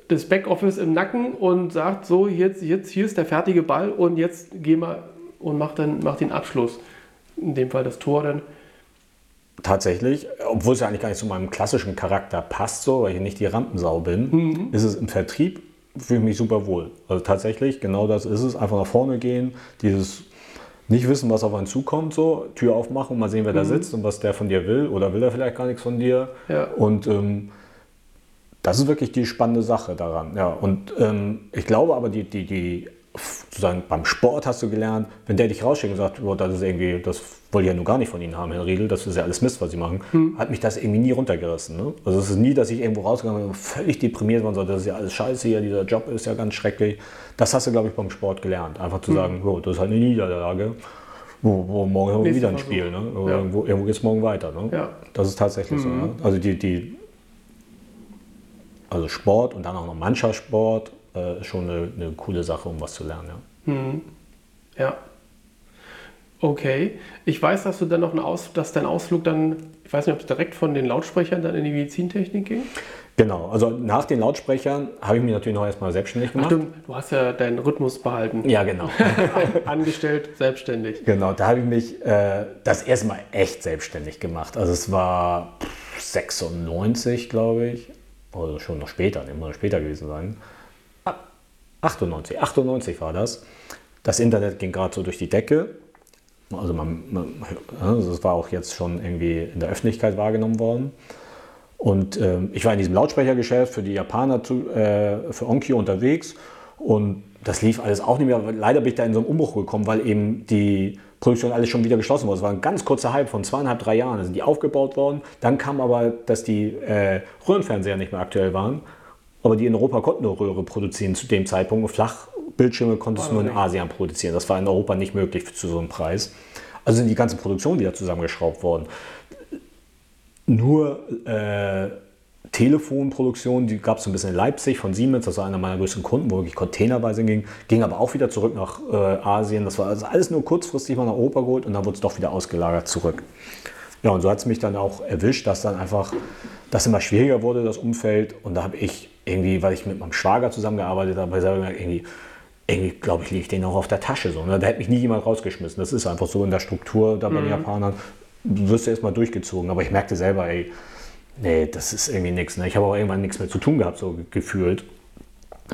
das Backoffice im Nacken und sagt so, jetzt, jetzt hier ist der fertige Ball und jetzt geh mal und mach, dann, mach den Abschluss. In dem Fall das Tor dann. Tatsächlich, obwohl es ja eigentlich gar nicht zu meinem klassischen Charakter passt, so, weil ich nicht die Rampensau bin, ist es im Vertrieb, fühle ich mich super wohl. Also tatsächlich, genau das ist es. Einfach nach vorne gehen, dieses nicht wissen, was auf einen zukommt, so, Tür aufmachen, mal sehen, wer da sitzt und was der von dir will oder will er vielleicht gar nichts von dir. Ja. Und ähm, das ist wirklich die spannende Sache daran. Ja, und ähm, ich glaube aber, die, die, die, sozusagen beim Sport hast du gelernt, wenn der dich rausschickt und sagt, oh, das ist irgendwie, das wollte ich ja nur gar nicht von Ihnen haben, Herr Riedel, das ist ja alles Mist, was Sie machen, hat mich das irgendwie nie runtergerissen. Ne? Also es ist nie, dass ich irgendwo rausgegangen bin und völlig deprimiert war und so, das ist ja alles scheiße hier, dieser Job ist ja ganz schrecklich. Das hast du, glaube ich, beim Sport gelernt. Einfach zu sagen, oh, das ist halt eine Niederlage. Wo, wo morgen haben wir wieder ein. Spiel. Ne? Ja. Irgendwo, irgendwo geht es morgen weiter. Ne? Ja. Das ist tatsächlich so. Ja? Also die, die also Sport und dann auch noch Mannschaftssport äh, ist schon eine, eine coole Sache, um was zu lernen. Ja. Ja. Okay. Ich weiß, dass du dann noch einen Aus, dass dein Ausflug dann, ich weiß nicht, ob es direkt von den Lautsprechern dann in die Medizintechnik ging. Genau, also nach den Lautsprechern habe ich mich natürlich noch erstmal selbstständig Ach, gemacht. du, du hast ja deinen Rhythmus behalten. Ja, genau. Angestellt, selbstständig. genau, da habe ich mich äh, das erste Mal echt selbstständig gemacht. Also es war pff, 96, glaube ich. Oder schon noch später, ne, muss noch später gewesen sein. Ah, 98, 98 war das. Das Internet ging gerade so durch die Decke. Also man, man, also es war auch jetzt schon irgendwie in der Öffentlichkeit wahrgenommen worden. Und ähm, ich war in diesem Lautsprechergeschäft für die Japaner, zu, äh, für Onkyo unterwegs. Und das lief alles auch nicht mehr. Leider bin ich da in so einen Umbruch gekommen, weil eben die Produktion alles schon wieder geschlossen wurde. Es war ein ganz kurzer Hype von zweieinhalb, drei Jahren. Da sind die aufgebaut worden. Dann kam aber, dass die äh, Röhrenfernseher nicht mehr aktuell waren. Aber die in Europa konnten nur Röhre produzieren zu dem Zeitpunkt. Und Flachbildschirme konntest du nur in Asien produzieren. Das war in Europa nicht möglich zu so einem Preis. Also sind die ganzen Produktionen wieder zusammengeschraubt worden nur äh, Telefonproduktion, die gab es so ein bisschen in Leipzig von Siemens, das war einer meiner größten Kunden, wo wirklich containerweise ging, ging aber auch wieder zurück nach äh, Asien. Das war also alles nur kurzfristig mal nach Europa geholt und dann wurde es doch wieder ausgelagert zurück. Ja, und so hat es mich dann auch erwischt, dass dann einfach das immer schwieriger wurde, das Umfeld. Und da habe ich irgendwie, weil ich mit meinem Schwager zusammengearbeitet habe, selber gemerkt, irgendwie, irgendwie glaube ich, liege ich den auch auf der Tasche. So, ne? Da hätte mich nie jemand rausgeschmissen. Das ist einfach so in der Struktur da bei den Japanern wirst du erstmal durchgezogen. Aber ich merkte selber, ey, nee, das ist irgendwie nichts. Ne? Ich habe auch irgendwann nichts mehr zu tun gehabt, so gefühlt.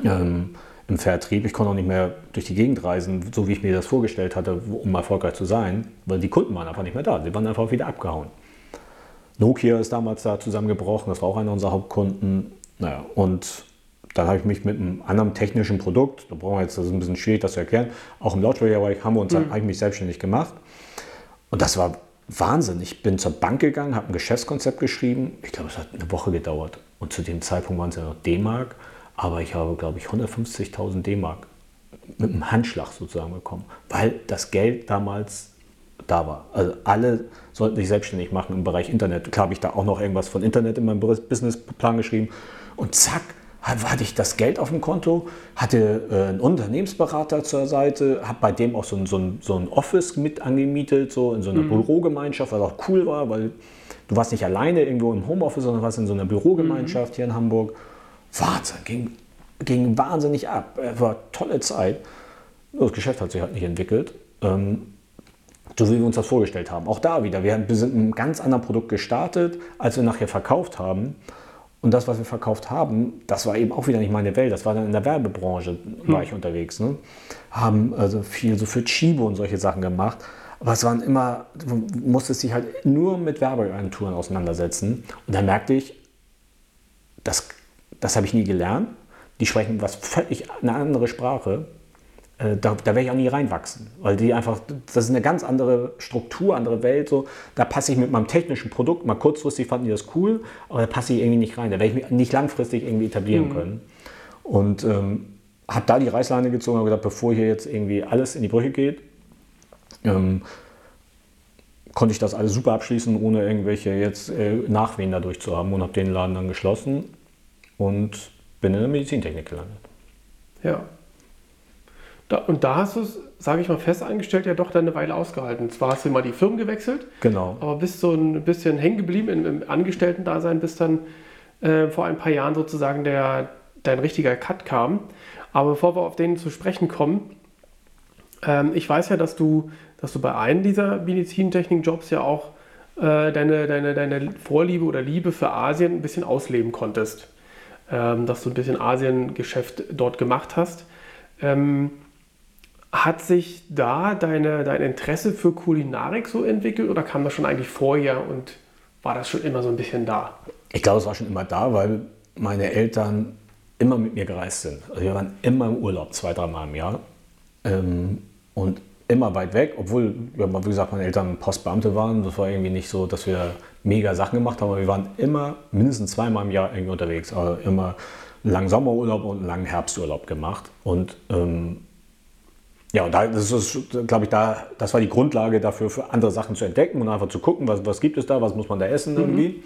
Ähm, Im Vertrieb. Ich konnte auch nicht mehr durch die Gegend reisen, so wie ich mir das vorgestellt hatte, um erfolgreich zu sein, weil die Kunden waren einfach nicht mehr da. Sie waren einfach wieder abgehauen. Nokia ist damals da zusammengebrochen, das war auch einer unserer Hauptkunden. Naja, und dann habe ich mich mit einem anderen technischen Produkt, da brauchen wir jetzt, das ist ein bisschen schwierig, das zu erklären, auch im Lautsprecherbereich haben wir uns, mhm. habe ich mich selbstständig gemacht. Und das war Wahnsinn. Ich bin zur Bank gegangen, habe ein Geschäftskonzept geschrieben. Ich glaube, es hat eine Woche gedauert. Und zu dem Zeitpunkt waren es ja noch D-Mark. Aber ich habe, glaube ich, 150.000 D-Mark mit einem Handschlag sozusagen bekommen, weil das Geld damals da war. Also alle sollten sich selbstständig machen im Bereich Internet. Klar habe ich da auch noch irgendwas von Internet in meinem Businessplan geschrieben. Und zack, hatte ich das Geld auf dem Konto, hatte äh, einen Unternehmensberater zur Seite, habe bei dem auch so ein, so, ein, so ein Office mit angemietet, so in so einer mhm. Bürogemeinschaft, was auch cool war, weil du warst nicht alleine irgendwo im Homeoffice, sondern warst in so einer Bürogemeinschaft mhm. hier in Hamburg. Wahnsinn, ging, ging wahnsinnig ab. Es war tolle Zeit. Das Geschäft hat sich halt nicht entwickelt. Ähm, so wie wir uns das vorgestellt haben. Auch da wieder, wir sind mit einem ganz anderen Produkt gestartet, als wir nachher verkauft haben. Und das, was wir verkauft haben, das war eben auch wieder nicht meine Welt. Das war dann in der Werbebranche, war hm. ich unterwegs. Ne? Haben also viel so für Chibo und solche Sachen gemacht. Aber es waren immer, du musstest dich halt nur mit Werbeagenturen auseinandersetzen. Und dann merkte ich, das, das habe ich nie gelernt. Die sprechen was völlig eine andere Sprache. Äh, da, da werde ich auch nie reinwachsen, weil die einfach, das ist eine ganz andere Struktur, andere Welt. So. Da passe ich mit meinem technischen Produkt, mal kurzfristig fanden die das cool, aber da passe ich irgendwie nicht rein. Da werde ich mich nicht langfristig irgendwie etablieren mhm. können. Und ähm, habe da die Reißleine gezogen und gesagt, bevor hier jetzt irgendwie alles in die Brüche geht, ähm, konnte ich das alles super abschließen, ohne irgendwelche jetzt äh, Nachwehen dadurch zu haben und habe den Laden dann geschlossen und bin in der Medizintechnik gelandet. Ja, da, und da hast du es, sage ich mal, fest eingestellt, ja doch dann eine Weile ausgehalten. Zwar hast du mal die Firmen gewechselt, genau. aber bist so ein bisschen hängen geblieben im, im Angestellten-Dasein, bis dann äh, vor ein paar Jahren sozusagen der, dein richtiger Cut kam. Aber bevor wir auf den zu sprechen kommen, ähm, ich weiß ja, dass du, dass du bei einem dieser Medizintechnik-Jobs ja auch äh, deine, deine, deine Vorliebe oder Liebe für Asien ein bisschen ausleben konntest. Ähm, dass du ein bisschen Asien-Geschäft dort gemacht hast. Ähm, hat sich da deine, dein Interesse für Kulinarik so entwickelt oder kam das schon eigentlich vorher und war das schon immer so ein bisschen da? Ich glaube, es war schon immer da, weil meine Eltern immer mit mir gereist sind. Also wir waren immer im Urlaub, zwei, dreimal im Jahr. Ähm, und immer weit weg, obwohl, wie gesagt, meine Eltern Postbeamte waren. Das war irgendwie nicht so, dass wir mega Sachen gemacht haben, aber wir waren immer mindestens zweimal im Jahr irgendwie unterwegs. Also immer einen langen Sommerurlaub und einen langen Herbsturlaub gemacht. Und ähm, ja, und da, das ist, glaube ich, da, das war die Grundlage dafür, für andere Sachen zu entdecken und einfach zu gucken, was, was gibt es da, was muss man da essen mhm. irgendwie.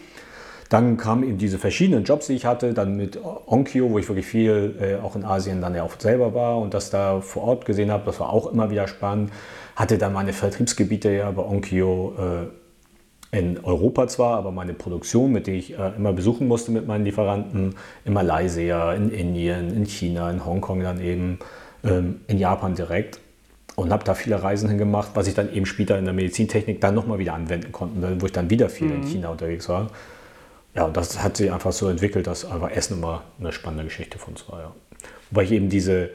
dann kamen eben diese verschiedenen Jobs, die ich hatte, dann mit Onkyo, wo ich wirklich viel äh, auch in Asien dann ja auch selber war und das da vor Ort gesehen habe. Das war auch immer wieder spannend. Hatte dann meine Vertriebsgebiete ja bei Onkyo äh, in Europa zwar, aber meine Produktion, mit der ich äh, immer besuchen musste mit meinen Lieferanten, in Malaysia, in Indien, in China, in Hongkong dann eben, ähm, in Japan direkt und habe da viele Reisen hingemacht, was ich dann eben später in der Medizintechnik dann nochmal wieder anwenden konnte, wo ich dann wieder viel mhm. in China unterwegs war. Ja, und das hat sich einfach so entwickelt, dass einfach Essen immer eine spannende Geschichte von uns war. Ja. Wobei ich eben diese,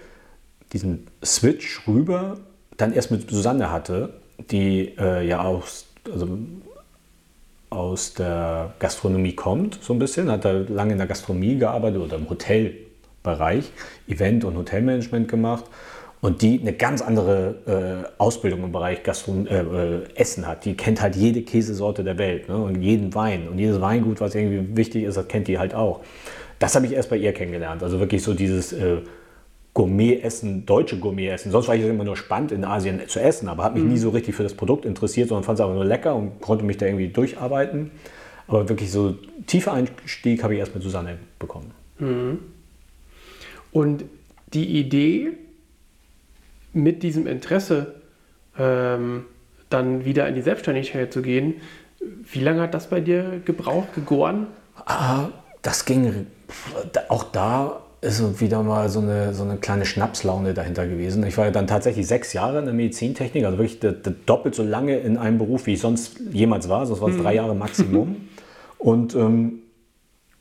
diesen Switch rüber dann erst mit Susanne hatte, die äh, ja aus, also aus der Gastronomie kommt, so ein bisschen, hat da lange in der Gastronomie gearbeitet oder im Hotelbereich, Event- und Hotelmanagement gemacht und die eine ganz andere äh, Ausbildung im Bereich Gastron äh, äh, Essen hat. Die kennt halt jede Käsesorte der Welt ne? und jeden Wein. Und jedes Weingut, was irgendwie wichtig ist, das kennt die halt auch. Das habe ich erst bei ihr kennengelernt. Also wirklich so dieses äh, Gourmet-Essen, deutsche Gourmet-Essen. Sonst war ich immer nur spannend, in Asien zu essen, aber habe mich mhm. nie so richtig für das Produkt interessiert, sondern fand es einfach nur lecker und konnte mich da irgendwie durcharbeiten. Aber wirklich so tiefer Einstieg habe ich erst mit Susanne bekommen. Mhm. Und die Idee, mit diesem Interesse ähm, dann wieder in die Selbstständigkeit zu gehen. Wie lange hat das bei dir gebraucht, gegoren? Ah, das ging, auch da ist wieder mal so eine, so eine kleine Schnapslaune dahinter gewesen. Ich war ja dann tatsächlich sechs Jahre in der Medizintechnik, also wirklich doppelt so lange in einem Beruf, wie ich sonst jemals war. Sonst war es mhm. drei Jahre Maximum. Und ähm,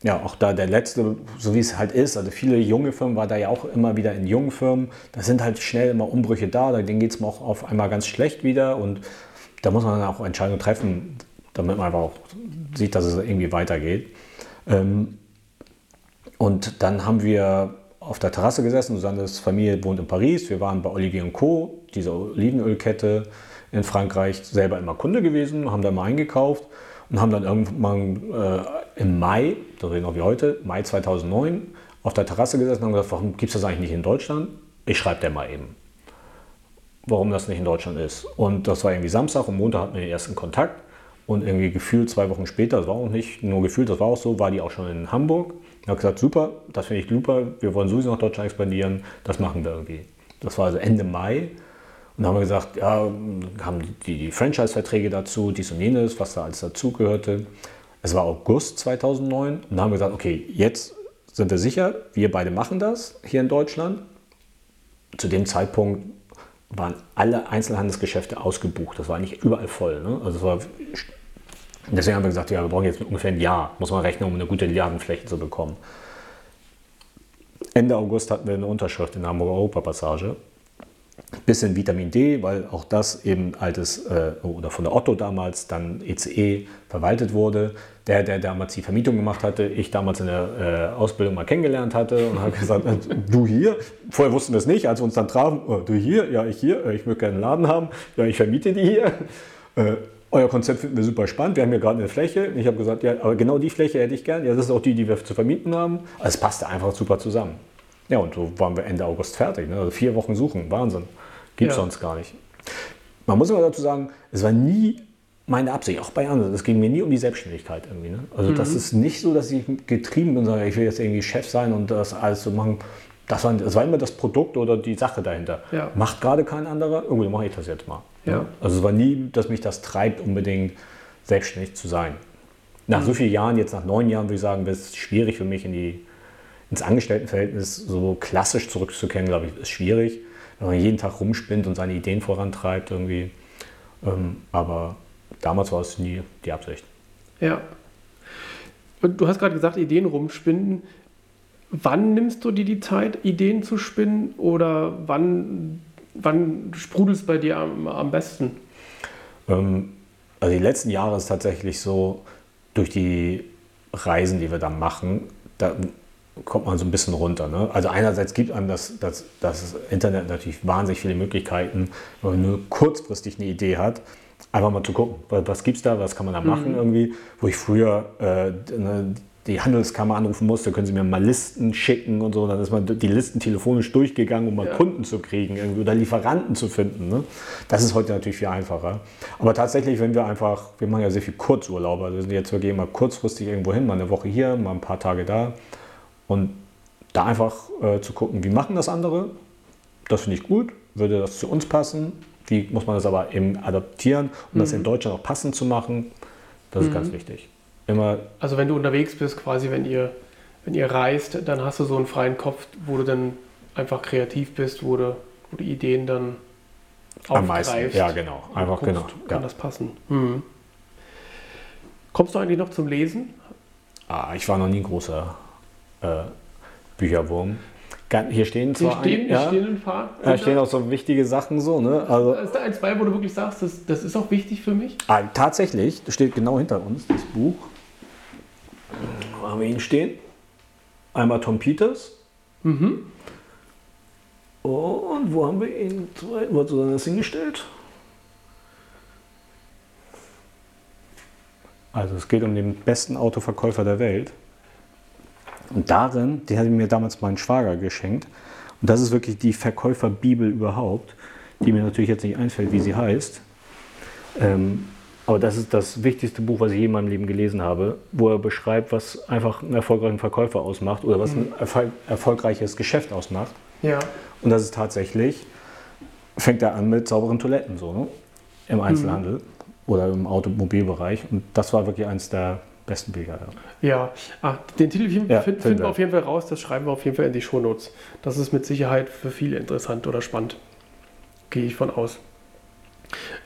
ja, auch da der letzte, so wie es halt ist, also viele junge Firmen war da ja auch immer wieder in jungen Firmen. Da sind halt schnell immer Umbrüche da, denen geht es auch auf einmal ganz schlecht wieder und da muss man dann auch Entscheidungen treffen, damit man einfach auch sieht, dass es irgendwie weitergeht. Ähm, und dann haben wir auf der Terrasse gesessen, Susannes Familie wohnt in Paris, wir waren bei Olivier Co., dieser Olivenölkette in Frankreich, selber immer Kunde gewesen, haben da mal eingekauft und haben dann irgendwann äh, im Mai, so genau wie heute, Mai 2009, auf der Terrasse gesessen und haben gesagt, warum gibt es das eigentlich nicht in Deutschland? Ich schreibe dir mal eben, warum das nicht in Deutschland ist. Und das war irgendwie Samstag und Montag hatten wir den ersten Kontakt. Und irgendwie gefühlt zwei Wochen später, das war auch nicht nur gefühlt, das war auch so, war die auch schon in Hamburg. Ich habe gesagt, super, das finde ich super, wir wollen sowieso nach Deutschland expandieren, das machen wir irgendwie. Das war also Ende Mai. Und haben wir gesagt, ja, haben die, Franchise-Verträge dazu, dies und jenes, was da alles dazugehörte. Es war August 2009 und haben wir gesagt, okay, jetzt sind wir sicher, wir beide machen das hier in Deutschland. Zu dem Zeitpunkt waren alle Einzelhandelsgeschäfte ausgebucht. Das war nicht überall voll. Ne? Also war, deswegen haben wir gesagt, ja, wir brauchen jetzt ungefähr ein Jahr, muss man rechnen, um eine gute Ladenfläche zu bekommen. Ende August hatten wir eine Unterschrift in der Hamburger Europapassage bisschen Vitamin D, weil auch das eben altes äh, oder von der Otto damals dann ECE verwaltet wurde. Der, der damals die Vermietung gemacht hatte, ich damals in der äh, Ausbildung mal kennengelernt hatte und habe gesagt, äh, du hier, vorher wussten wir es nicht, als wir uns dann trafen, oh, du hier, ja ich hier, äh, ich möchte gerne einen Laden haben, ja ich vermiete die hier. Äh, euer Konzept finden wir super spannend. Wir haben hier gerade eine Fläche. Ich habe gesagt, ja, aber genau die Fläche hätte ich gern. Ja, das ist auch die, die wir zu vermieten haben. Also es passte einfach super zusammen. Ja, und so waren wir Ende August fertig. Ne? Also vier Wochen suchen, Wahnsinn. Gibt es ja. sonst gar nicht. Man muss aber dazu sagen, es war nie meine Absicht, auch bei anderen. Es ging mir nie um die Selbstständigkeit irgendwie. Ne? Also mhm. das ist nicht so, dass ich getrieben bin, sondern ich will jetzt irgendwie Chef sein und das alles so machen. Das war, das war immer das Produkt oder die Sache dahinter. Ja. Macht gerade kein anderer, irgendwie mache ich das jetzt mal. Ja. Ne? Also es war nie, dass mich das treibt, unbedingt selbstständig zu sein. Nach mhm. so vielen Jahren, jetzt nach neun Jahren, würde ich sagen, wird es schwierig für mich in die, ins Angestelltenverhältnis so klassisch zurückzukehren, glaube ich, ist schwierig wenn man jeden Tag rumspinnt und seine Ideen vorantreibt irgendwie. Ähm, aber damals war es nie die Absicht. Ja. Und du hast gerade gesagt, Ideen rumspinnen. Wann nimmst du dir die Zeit, Ideen zu spinnen oder wann, wann sprudelt es bei dir am, am besten? Ähm, also die letzten Jahre ist tatsächlich so, durch die Reisen, die wir dann machen, da kommt man so ein bisschen runter. Ne? Also einerseits gibt einem das, das, das Internet natürlich wahnsinnig viele Möglichkeiten, wenn man nur kurzfristig eine Idee hat, einfach mal zu gucken, was gibt es da, was kann man da machen mhm. irgendwie, wo ich früher äh, ne, die Handelskammer anrufen musste, können Sie mir mal Listen schicken und so. Dann ist man die Listen telefonisch durchgegangen, um mal ja. Kunden zu kriegen irgendwie, oder Lieferanten zu finden. Ne? Das ist heute natürlich viel einfacher. Aber tatsächlich, wenn wir einfach, wir machen ja sehr viel Kurzurlaub, also wir sind jetzt wirklich immer kurzfristig irgendwo hin, mal eine Woche hier, mal ein paar Tage da. Und da einfach äh, zu gucken, wie machen das andere, das finde ich gut, würde das zu uns passen, wie muss man das aber eben adaptieren, um mhm. das in mhm. Deutschland auch passend zu machen, das ist mhm. ganz wichtig immer. Also wenn du unterwegs bist, quasi, wenn ihr, wenn ihr reist, dann hast du so einen freien Kopf, wo du dann einfach kreativ bist, wo du, wo du Ideen dann Am meisten, ja genau, einfach guckst, genau. Kann ja. das passen? Mhm. Kommst du eigentlich noch zum Lesen? Ah, ich war noch nie ein großer äh, Bücherwurm. Hier stehen zwar hier stehen, ein, ja, stehen ein paar. Da stehen auch so wichtige Sachen so. Ne? Also, ist da eins bei, wo du wirklich sagst, das, das ist auch wichtig für mich? Ah, tatsächlich, das steht genau hinter uns, das Buch. Wo haben wir ihn stehen? Einmal Tom Peters. Mhm. Und wo haben wir ihn? Wo hat er das hingestellt? Also es geht um den besten Autoverkäufer der Welt. Und darin, die hatte mir damals mein Schwager geschenkt. Und das ist wirklich die Verkäuferbibel überhaupt, die mir natürlich jetzt nicht einfällt, wie sie heißt. Ähm, aber das ist das wichtigste Buch, was ich je in meinem Leben gelesen habe, wo er beschreibt, was einfach einen erfolgreichen Verkäufer ausmacht oder was ein mhm. erfol erfolgreiches Geschäft ausmacht. Ja. Und das ist tatsächlich, fängt er an mit sauberen Toiletten so, ne? im mhm. Einzelhandel mhm. oder im Automobilbereich. Und das war wirklich eines der besten Bücher. Ja, ja. Ah, den Titel ja, finden, finden wir auf jeden Fall raus, das schreiben wir auf jeden Fall in die Shownotes. Das ist mit Sicherheit für viele interessant oder spannend. Gehe ich von aus.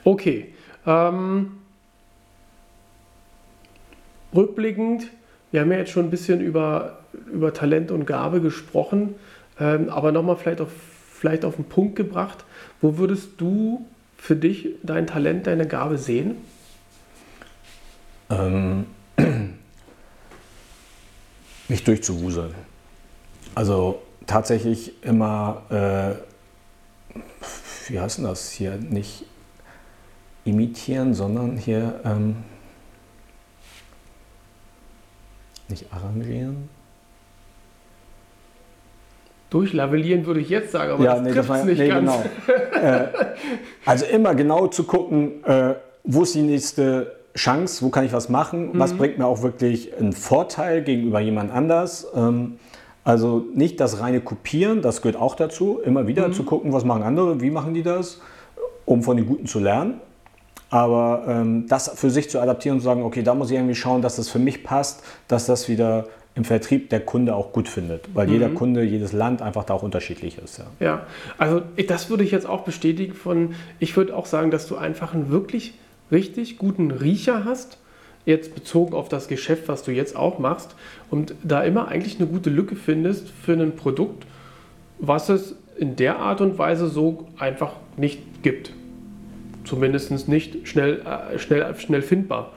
Okay. Ähm, rückblickend, wir haben ja jetzt schon ein bisschen über, über Talent und Gabe gesprochen, ähm, aber nochmal vielleicht auf, vielleicht auf den Punkt gebracht. Wo würdest du für dich dein Talent, deine Gabe sehen? Ähm, mich durchzuwuseln. Also tatsächlich immer, äh, wie heißt denn das hier, nicht imitieren, sondern hier ähm, nicht arrangieren. Durchlavellieren würde ich jetzt sagen, aber ja, das nee, das war, nicht nee, ganz. Genau. äh, also immer genau zu gucken, äh, wo ist die nächste Chance, wo kann ich was machen, mhm. was bringt mir auch wirklich einen Vorteil gegenüber jemand anders. Ähm, also nicht das reine Kopieren, das gehört auch dazu, immer wieder mhm. zu gucken, was machen andere, wie machen die das, um von den Guten zu lernen. Aber ähm, das für sich zu adaptieren und zu sagen, okay, da muss ich irgendwie schauen, dass das für mich passt, dass das wieder im Vertrieb der Kunde auch gut findet, weil mhm. jeder Kunde, jedes Land einfach da auch unterschiedlich ist. Ja. ja, also das würde ich jetzt auch bestätigen von, ich würde auch sagen, dass du einfach einen wirklich richtig guten Riecher hast, jetzt bezogen auf das Geschäft, was du jetzt auch machst, und da immer eigentlich eine gute Lücke findest für ein Produkt, was es in der Art und Weise so einfach nicht gibt zumindest nicht schnell, äh, schnell, schnell findbar.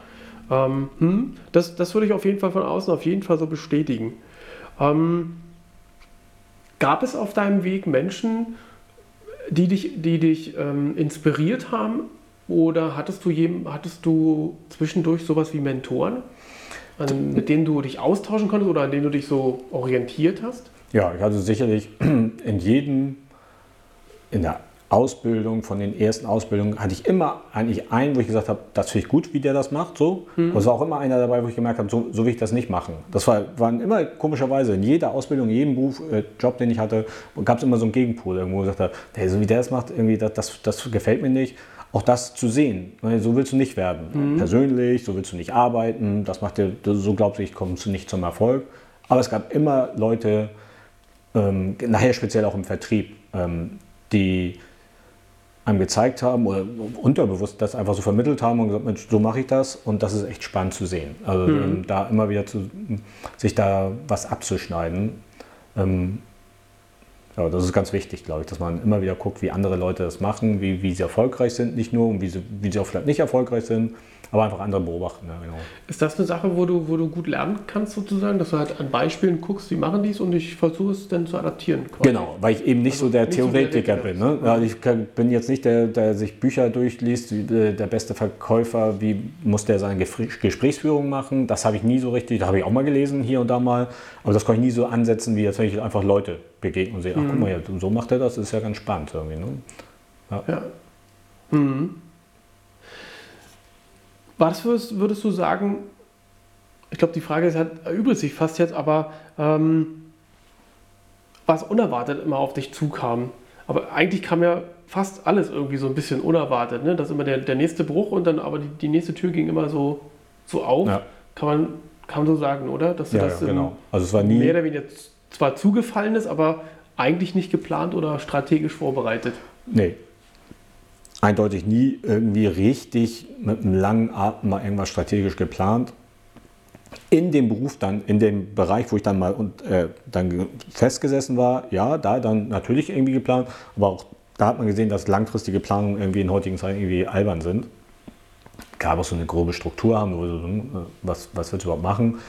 Ähm, hm, das, das würde ich auf jeden Fall von außen auf jeden Fall so bestätigen. Ähm, gab es auf deinem Weg Menschen, die dich, die dich ähm, inspiriert haben? Oder hattest du, je, hattest du zwischendurch sowas wie Mentoren, an, mit denen du dich austauschen konntest oder an denen du dich so orientiert hast? Ja, ich hatte sicherlich in jedem, in der Ausbildung, von den ersten Ausbildungen, hatte ich immer eigentlich einen, wo ich gesagt habe, das finde ich gut, wie der das macht. So. Mhm. Aber es war auch immer einer dabei, wo ich gemerkt habe, so, so will ich das nicht machen. Das war, waren immer komischerweise in jeder Ausbildung, in jedem Beruf, äh, Job, den ich hatte, gab es immer so einen Gegenpol, irgendwo, wo ich gesagt habe, hey, so wie der das macht, irgendwie, das, das, das gefällt mir nicht. Auch das zu sehen, so willst du nicht werden. Mhm. Persönlich, so willst du nicht arbeiten, das macht dir, so glaubst du, ich kommst du nicht zum Erfolg. Aber es gab immer Leute, ähm, nachher speziell auch im Vertrieb, ähm, die einem gezeigt haben oder unterbewusst das einfach so vermittelt haben und gesagt, Mensch, so mache ich das und das ist echt spannend zu sehen. Also mhm. Ähm, da immer wieder zu, sich da was abzuschneiden. Ähm, Ja, das ist ganz wichtig, glaube ich, dass man immer wieder guckt, wie andere Leute das machen, wie, wie sie erfolgreich sind, nicht nur und wie sie, wie sie auch vielleicht nicht erfolgreich sind, aber einfach andere beobachten. Ja, genau. Ist das eine Sache, wo du, wo du gut lernen kannst, sozusagen, dass du halt an Beispielen guckst, wie machen die es und ich versuche es dann zu adaptieren? Quasi. Genau, weil ich eben nicht also so der nicht Theoretiker so bin. Ne? Ja, ich kann, bin jetzt nicht der, der sich Bücher durchliest, wie, äh, der beste Verkäufer, wie muss der seine Gesprächsführung machen. Das habe ich nie so richtig, da habe ich auch mal gelesen, hier und da mal, aber das kann ich nie so ansetzen, wie jetzt, wenn ich einfach Leute begegne und sehe, ach mhm. guck mal, so macht er das, das ist ja ganz spannend irgendwie. Ne? Ja. ja. Mhm. Was würdest, würdest du sagen, ich glaube, die Frage ist halt, erübrigt sich fast jetzt, aber ähm, was unerwartet immer auf dich zukam. Aber eigentlich kam ja fast alles irgendwie so ein bisschen unerwartet. Ne? Das ist immer der, der nächste Bruch und dann aber die, die nächste Tür ging immer so, so auf. Ja. Kann, man, kann man so sagen, oder? Dass ja, das ja, genau. Also es war nie mehr oder weniger zwar zugefallen ist, aber eigentlich nicht geplant oder strategisch vorbereitet. Nee, eindeutig nie irgendwie richtig mit einem langen Atem mal irgendwas strategisch geplant. In dem Beruf dann, in dem Bereich, wo ich dann mal und, äh, dann festgesessen war, ja, da dann natürlich irgendwie geplant, aber auch da hat man gesehen, dass langfristige Planungen irgendwie in heutigen Zeiten irgendwie albern sind. Gab auch so eine grobe Struktur haben, hm, was, was willst du überhaupt machen?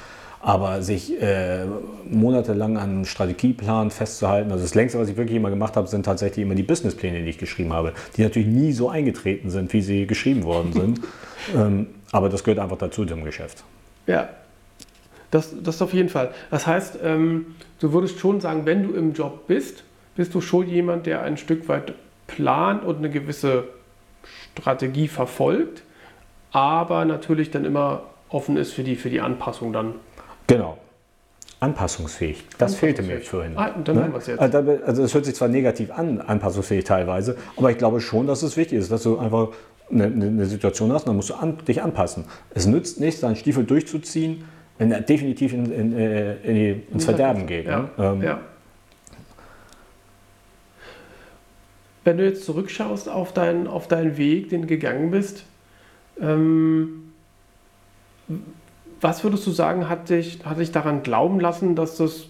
Aber sich äh, monatelang an einem Strategieplan festzuhalten, also das längste, was ich wirklich immer gemacht habe, sind tatsächlich immer die Businesspläne, die ich geschrieben habe, die natürlich nie so eingetreten sind, wie sie geschrieben worden sind. ähm, aber das gehört einfach dazu dem Geschäft. Ja, das, das auf jeden Fall. Das heißt, ähm, du würdest schon sagen, wenn du im Job bist, bist du schon jemand, der ein Stück weit plant und eine gewisse Strategie verfolgt, aber natürlich dann immer offen ist für die, für die Anpassung dann. Genau. Anpassungsfähig. Das fehlte mir vorhin. Ah, dann ne? haben wir es jetzt. Also, also es hört sich zwar negativ an, anpassungsfähig teilweise, aber ich glaube schon, dass es wichtig ist, dass du einfach eine, eine Situation hast, dann musst du an, dich anpassen. Es nützt nichts, deinen Stiefel durchzuziehen, wenn er definitiv in, in, äh, in die, ins Verderben geht. Ja, ne? ähm, ja. Wenn du jetzt zurückschaust auf deinen, auf deinen Weg, den du gegangen bist, ähm, was würdest du sagen, hat dich, hat dich daran glauben lassen, dass das,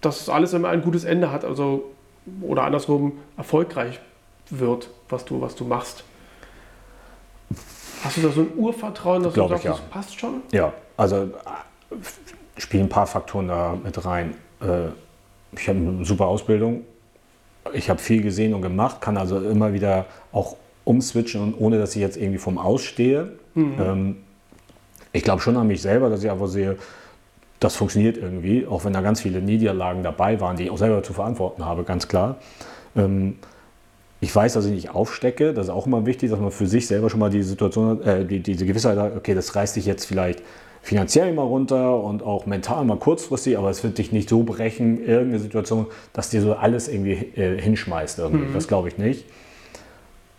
dass das alles immer ein gutes Ende hat? Also, oder andersrum erfolgreich wird, was du, was du machst? Hast du da so ein Urvertrauen, dass Glaub du sagst, ja. das passt schon? Ja, also spielen ein paar Faktoren da mit rein. Äh, ich habe eine super Ausbildung, ich habe viel gesehen und gemacht, kann also immer wieder auch umswitchen und ohne dass ich jetzt irgendwie vom Ausstehe. Mhm. Ähm, ich glaube schon an mich selber, dass ich einfach sehe, das funktioniert irgendwie, auch wenn da ganz viele Niederlagen dabei waren, die ich auch selber zu verantworten habe, ganz klar. Ähm, ich weiß, dass ich nicht aufstecke, das ist auch immer wichtig, dass man für sich selber schon mal die Situation hat, äh, die, diese Gewissheit hat, okay, das reißt dich jetzt vielleicht finanziell mal runter und auch mental mal kurzfristig, aber es wird dich nicht so brechen, irgendeine Situation, dass dir so alles irgendwie äh, hinschmeißt. Irgendwie. Mhm. Das glaube ich nicht.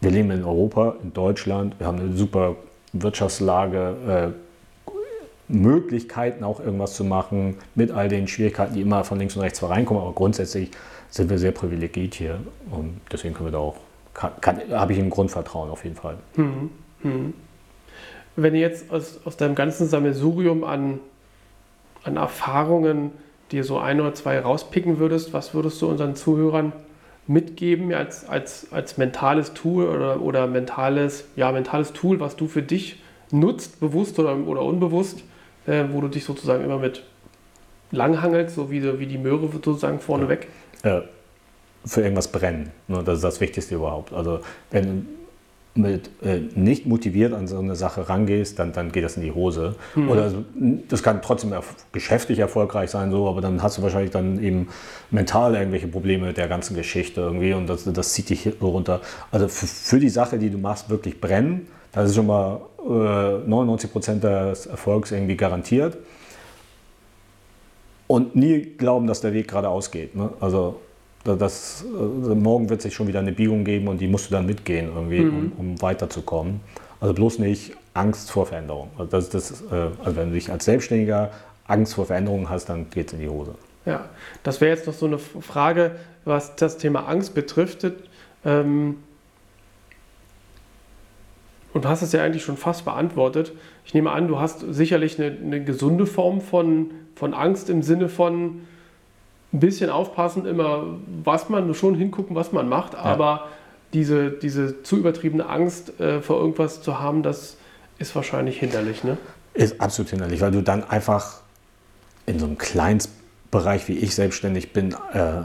Wir leben in Europa, in Deutschland, wir haben eine super Wirtschaftslage, äh, Möglichkeiten auch irgendwas zu machen, mit all den Schwierigkeiten, die immer von links und rechts reinkommen. Aber grundsätzlich sind wir sehr privilegiert hier und deswegen können wir da auch, habe ich ein Grundvertrauen auf jeden Fall. Mhm. Mhm. Wenn du jetzt aus, aus deinem ganzen Sammelsurium an, an Erfahrungen dir so ein oder zwei rauspicken würdest, was würdest du unseren Zuhörern mitgeben als, als, als mentales Tool oder, oder mentales, ja, mentales Tool, was du für dich nutzt, bewusst oder, oder unbewusst, äh, wo du dich sozusagen immer mit langhangelst, so wie, wie die Möhre sozusagen vorneweg? Ja. Äh, für irgendwas brennen. Ne? Das ist das Wichtigste überhaupt. Also wenn du mit, äh, nicht motiviert an so eine Sache rangehst, dann, dann geht das in die Hose. Mhm. Oder das kann trotzdem erf geschäftlich erfolgreich sein, so, aber dann hast du wahrscheinlich dann eben mental irgendwelche Probleme mit der ganzen Geschichte irgendwie und das, das zieht dich runter. Also für, für die Sache, die du machst, wirklich brennen, das ist schon mal 99 äh, Prozent des Erfolgs irgendwie garantiert. Und nie glauben, dass der Weg geradeaus geht. Ne? Also das, also morgen wird sich schon wieder eine Biegung geben und die musst du dann mitgehen, irgendwie, mhm. um, um, weiterzukommen. Also bloß nicht Angst vor Veränderung. Also, das, das, äh, also wenn du dich als Selbstständiger Angst vor Veränderungen hast, dann geht es in die Hose. Ja, das wäre jetzt noch so eine Frage, was das Thema Angst betrifft. Ähm, und du hast es ja eigentlich schon fast beantwortet. Ich nehme an, du hast sicherlich eine, eine gesunde Form von, von Angst im Sinne von, ein bisschen aufpassen, immer, was man schon hingucken, was man macht, aber diese, diese zu übertriebene Angst äh, vor irgendwas zu haben, das ist wahrscheinlich hinderlich, ne? Ist absolut hinderlich, weil du dann einfach in so einem Kleinstbereich, wie ich selbstständig bin, äh,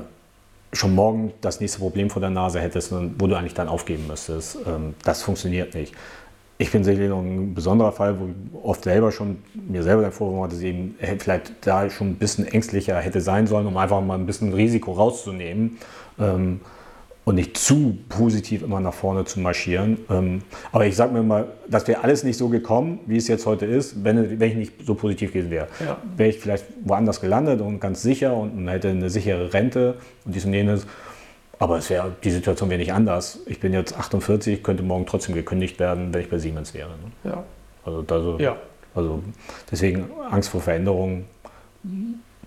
schon morgen das nächste Problem vor der Nase hättest, wo du eigentlich dann aufgeben müsstest. Ähm, das funktioniert nicht. Ich bin sicherlich noch ein besonderer Fall, wo ich oft selber schon mir selber den Vorwurf hatte, dass ich eben vielleicht da schon ein bisschen ängstlicher hätte sein sollen, um einfach mal ein bisschen Risiko rauszunehmen. Ähm, und nicht zu positiv immer nach vorne zu marschieren. Ähm, aber ich sage mir mal, das wäre alles nicht so gekommen, wie es jetzt heute ist, wenn, wenn ich nicht so positiv gewesen wäre. Ja. Wäre ich vielleicht woanders gelandet und ganz sicher und hätte eine sichere Rente und dies und jenes. Aber es wäre, die Situation wäre nicht anders. Ich bin jetzt 48, könnte morgen trotzdem gekündigt werden, wenn ich bei Siemens wäre. Ne? Ja. Also, also, ja. also deswegen Angst vor Veränderungen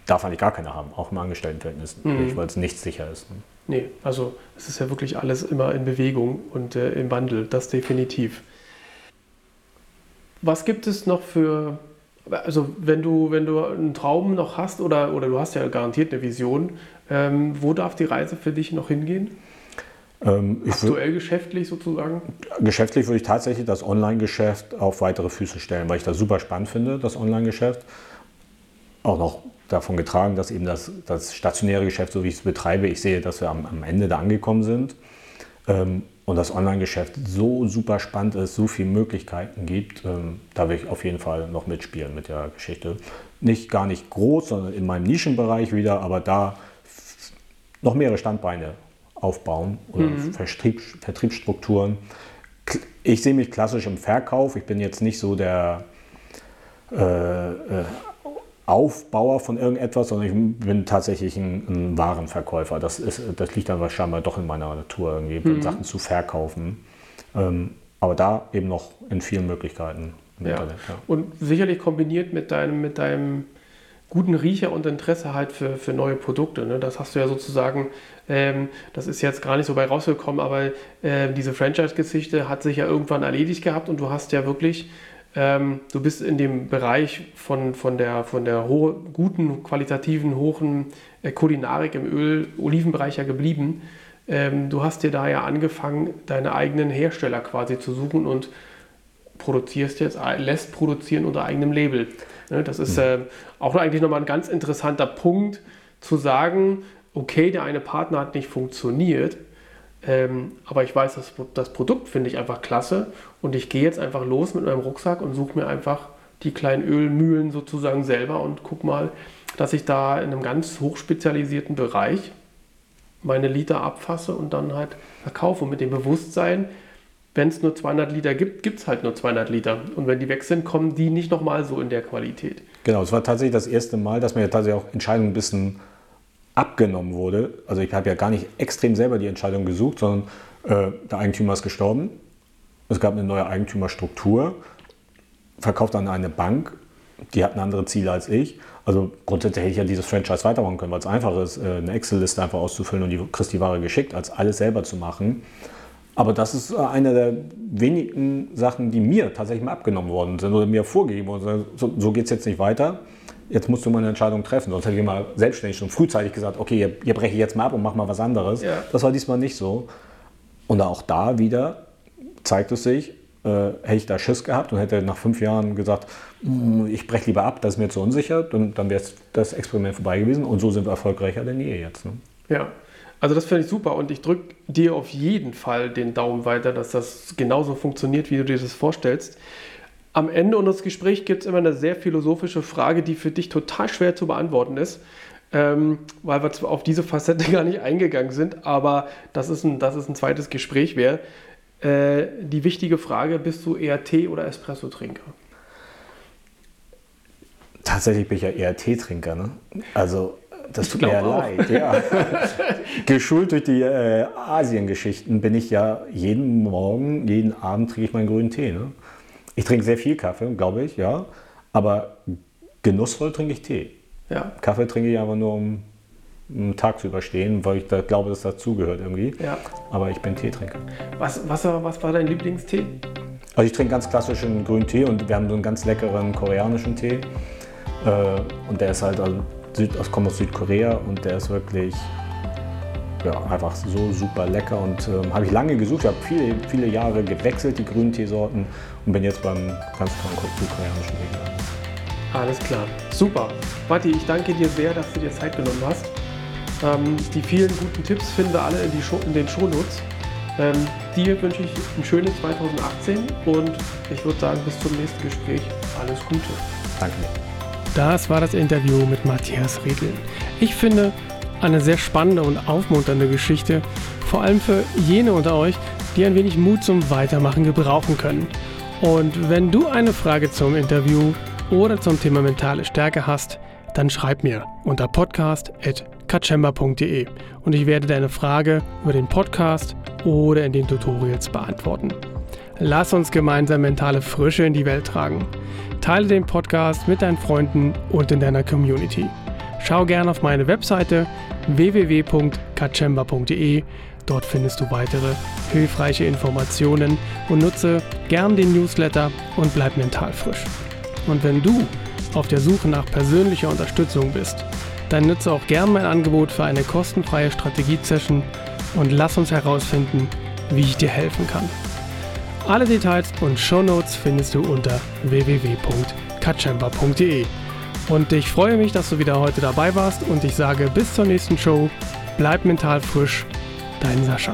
darf eigentlich gar keiner haben, auch im Angestelltenverhältnis, mhm. weil es nicht sicher ist. Ne? Nee, also es ist ja wirklich alles immer in Bewegung und äh, im Wandel, das definitiv. Was gibt es noch für, also wenn du, wenn du einen Traum noch hast oder, oder du hast ja garantiert eine Vision, ähm, wo darf die Reise für dich noch hingehen? Ähm, Aktuell geschäftlich sozusagen? Geschäftlich würde ich tatsächlich das Online-Geschäft auf weitere Füße stellen, weil ich das super spannend finde, das Online-Geschäft. Auch noch davon getragen, dass eben das, das stationäre Geschäft, so wie ich es betreibe, ich sehe, dass wir am, am Ende da angekommen sind. Ähm, und das Online-Geschäft so super spannend ist, so viele Möglichkeiten gibt, ähm, da will ich auf jeden Fall noch mitspielen mit der Geschichte. Nicht gar nicht groß, sondern in meinem Nischenbereich wieder, aber da noch mehrere Standbeine aufbauen oder mhm. Vertrieb, Vertriebsstrukturen. Ich sehe mich klassisch im Verkauf. Ich bin jetzt nicht so der äh, äh, Aufbauer von irgendetwas, sondern ich bin tatsächlich ein, ein Warenverkäufer. Das, ist, das liegt dann wahrscheinlich doch in meiner Natur, irgendwie mhm. Sachen zu verkaufen. Ähm, aber da eben noch in vielen Möglichkeiten im ja. Internet. Ja. Und sicherlich kombiniert mit deinem, mit deinem guten Riecher und Interesse halt für, für neue Produkte. Ne? Das hast du ja sozusagen, ähm, das ist jetzt gar nicht so bei rausgekommen, aber äh, diese Franchise-Geschichte hat sich ja irgendwann erledigt gehabt und du hast ja wirklich ähm, du bist in dem Bereich von, von der, von der guten, qualitativen, hohen äh, Kulinarik im Öl, Olivenbereich ja geblieben. Ähm, du hast dir da ja angefangen, deine eigenen Hersteller quasi zu suchen und produzierst jetzt, äh, lässt produzieren unter eigenem Label. Ne, das ist äh, auch eigentlich nochmal ein ganz interessanter Punkt zu sagen, okay, der eine Partner hat nicht funktioniert, ähm, aber ich weiß, das, das Produkt finde ich einfach klasse und ich gehe jetzt einfach los mit meinem Rucksack und suche mir einfach die kleinen Ölmühlen sozusagen selber und guck mal, dass ich da in einem ganz hochspezialisierten Bereich meine Liter abfasse und dann halt verkaufe. Und mit dem Bewusstsein, wenn es nur 200 Liter gibt, gibt es halt nur 200 Liter. Und wenn die weg sind, kommen die nicht nochmal so in der Qualität. Genau, es war tatsächlich das erste Mal, dass mir tatsächlich auch Entscheidungen ein bisschen abgenommen wurde. Also ich habe ja gar nicht extrem selber die Entscheidung gesucht, sondern äh, der Eigentümer ist gestorben. Es gab eine neue Eigentümerstruktur, verkauft an eine Bank, die hat andere Ziele als ich. Also grundsätzlich hätte ich ja dieses Franchise weitermachen können, weil es einfach ist, äh, eine Excel-Liste einfach auszufüllen und die kriegst die Ware geschickt, als alles selber zu machen. Aber das ist äh, eine der wenigen Sachen, die mir tatsächlich mal abgenommen worden sind oder mir vorgegeben worden sind. So, so geht es jetzt nicht weiter jetzt musst du mal eine Entscheidung treffen. Sonst hätte ich mal selbstständig schon frühzeitig gesagt, okay, hier, hier breche ich jetzt mal ab und mach mal was anderes. Ja. Das war diesmal nicht so. Und auch da wieder zeigt es sich, äh, hätte ich da Schiss gehabt und hätte nach fünf Jahren gesagt, mm, ich breche lieber ab, das ist mir zu unsicher, dann, dann wäre das Experiment vorbei gewesen. Und so sind wir erfolgreicher denn je jetzt. Ne? Ja, also das finde ich super und ich drücke dir auf jeden Fall den Daumen weiter, dass das genauso funktioniert, wie du dir das vorstellst. Am Ende unseres Gesprächs gibt es immer eine sehr philosophische Frage, die für dich total schwer zu beantworten ist, ähm, weil wir auf diese Facette gar nicht eingegangen sind, aber das ist ein, das ist ein zweites Gespräch wäre. Äh, die wichtige Frage, bist du eher Tee- oder Espresso-Trinker? Tatsächlich bin ich ja eher Teetrinker. Ne? Also das tut mir ja leid. Ja. Geschult durch die äh, Asiengeschichten bin ich ja jeden Morgen, jeden Abend trinke ich meinen grünen Tee. Ne? Ich trinke sehr viel Kaffee, glaube ich, ja. Aber genussvoll trinke ich Tee. Ja. Kaffee trinke ich aber nur, um einen Tag zu überstehen, weil ich da glaube, dass das dazugehört irgendwie. Ja. Aber ich bin Teetrinker. Was, was, was war dein Lieblingstee? Also ich trinke ganz klassischen grünen Tee und wir haben so einen ganz leckeren koreanischen Tee. Äh, und der ist halt, also Süd, kommt aus Südkorea und der ist wirklich ja, einfach so super lecker und ähm, habe ich lange gesucht. Ich habe viele, viele Jahre gewechselt, die grünen Teesorten und bin jetzt beim ganz tollen südkoreanischen Weg. Alles klar, super. Matti, ich danke dir sehr, dass du dir Zeit genommen hast. Ähm, die vielen guten Tipps finden wir alle in, die Show, in den Shownotes. Ähm, dir wünsche ich ein schönes 2018 und ich würde sagen, bis zum nächsten Gespräch alles Gute. Danke. Das war das Interview mit Matthias Riedl. Ich finde, eine sehr spannende und aufmunternde Geschichte, vor allem für jene unter euch, die ein wenig Mut zum Weitermachen gebrauchen können. Und wenn du eine Frage zum Interview oder zum Thema mentale Stärke hast, dann schreib mir unter podcast.kachemba.de und ich werde deine Frage über den Podcast oder in den Tutorials beantworten. Lass uns gemeinsam mentale Frische in die Welt tragen. Teile den Podcast mit deinen Freunden und in deiner Community. Schau gerne auf meine Webseite www.kachemba.de. Dort findest du weitere hilfreiche Informationen und nutze gern den Newsletter und bleib mental frisch. Und wenn du auf der Suche nach persönlicher Unterstützung bist, dann nutze auch gern mein Angebot für eine kostenfreie Strategie-Session und lass uns herausfinden, wie ich dir helfen kann. Alle Details und Shownotes findest du unter www.kachemba.de. Und ich freue mich, dass du wieder heute dabei warst und ich sage bis zur nächsten Show. Bleib mental frisch, dein Sascha.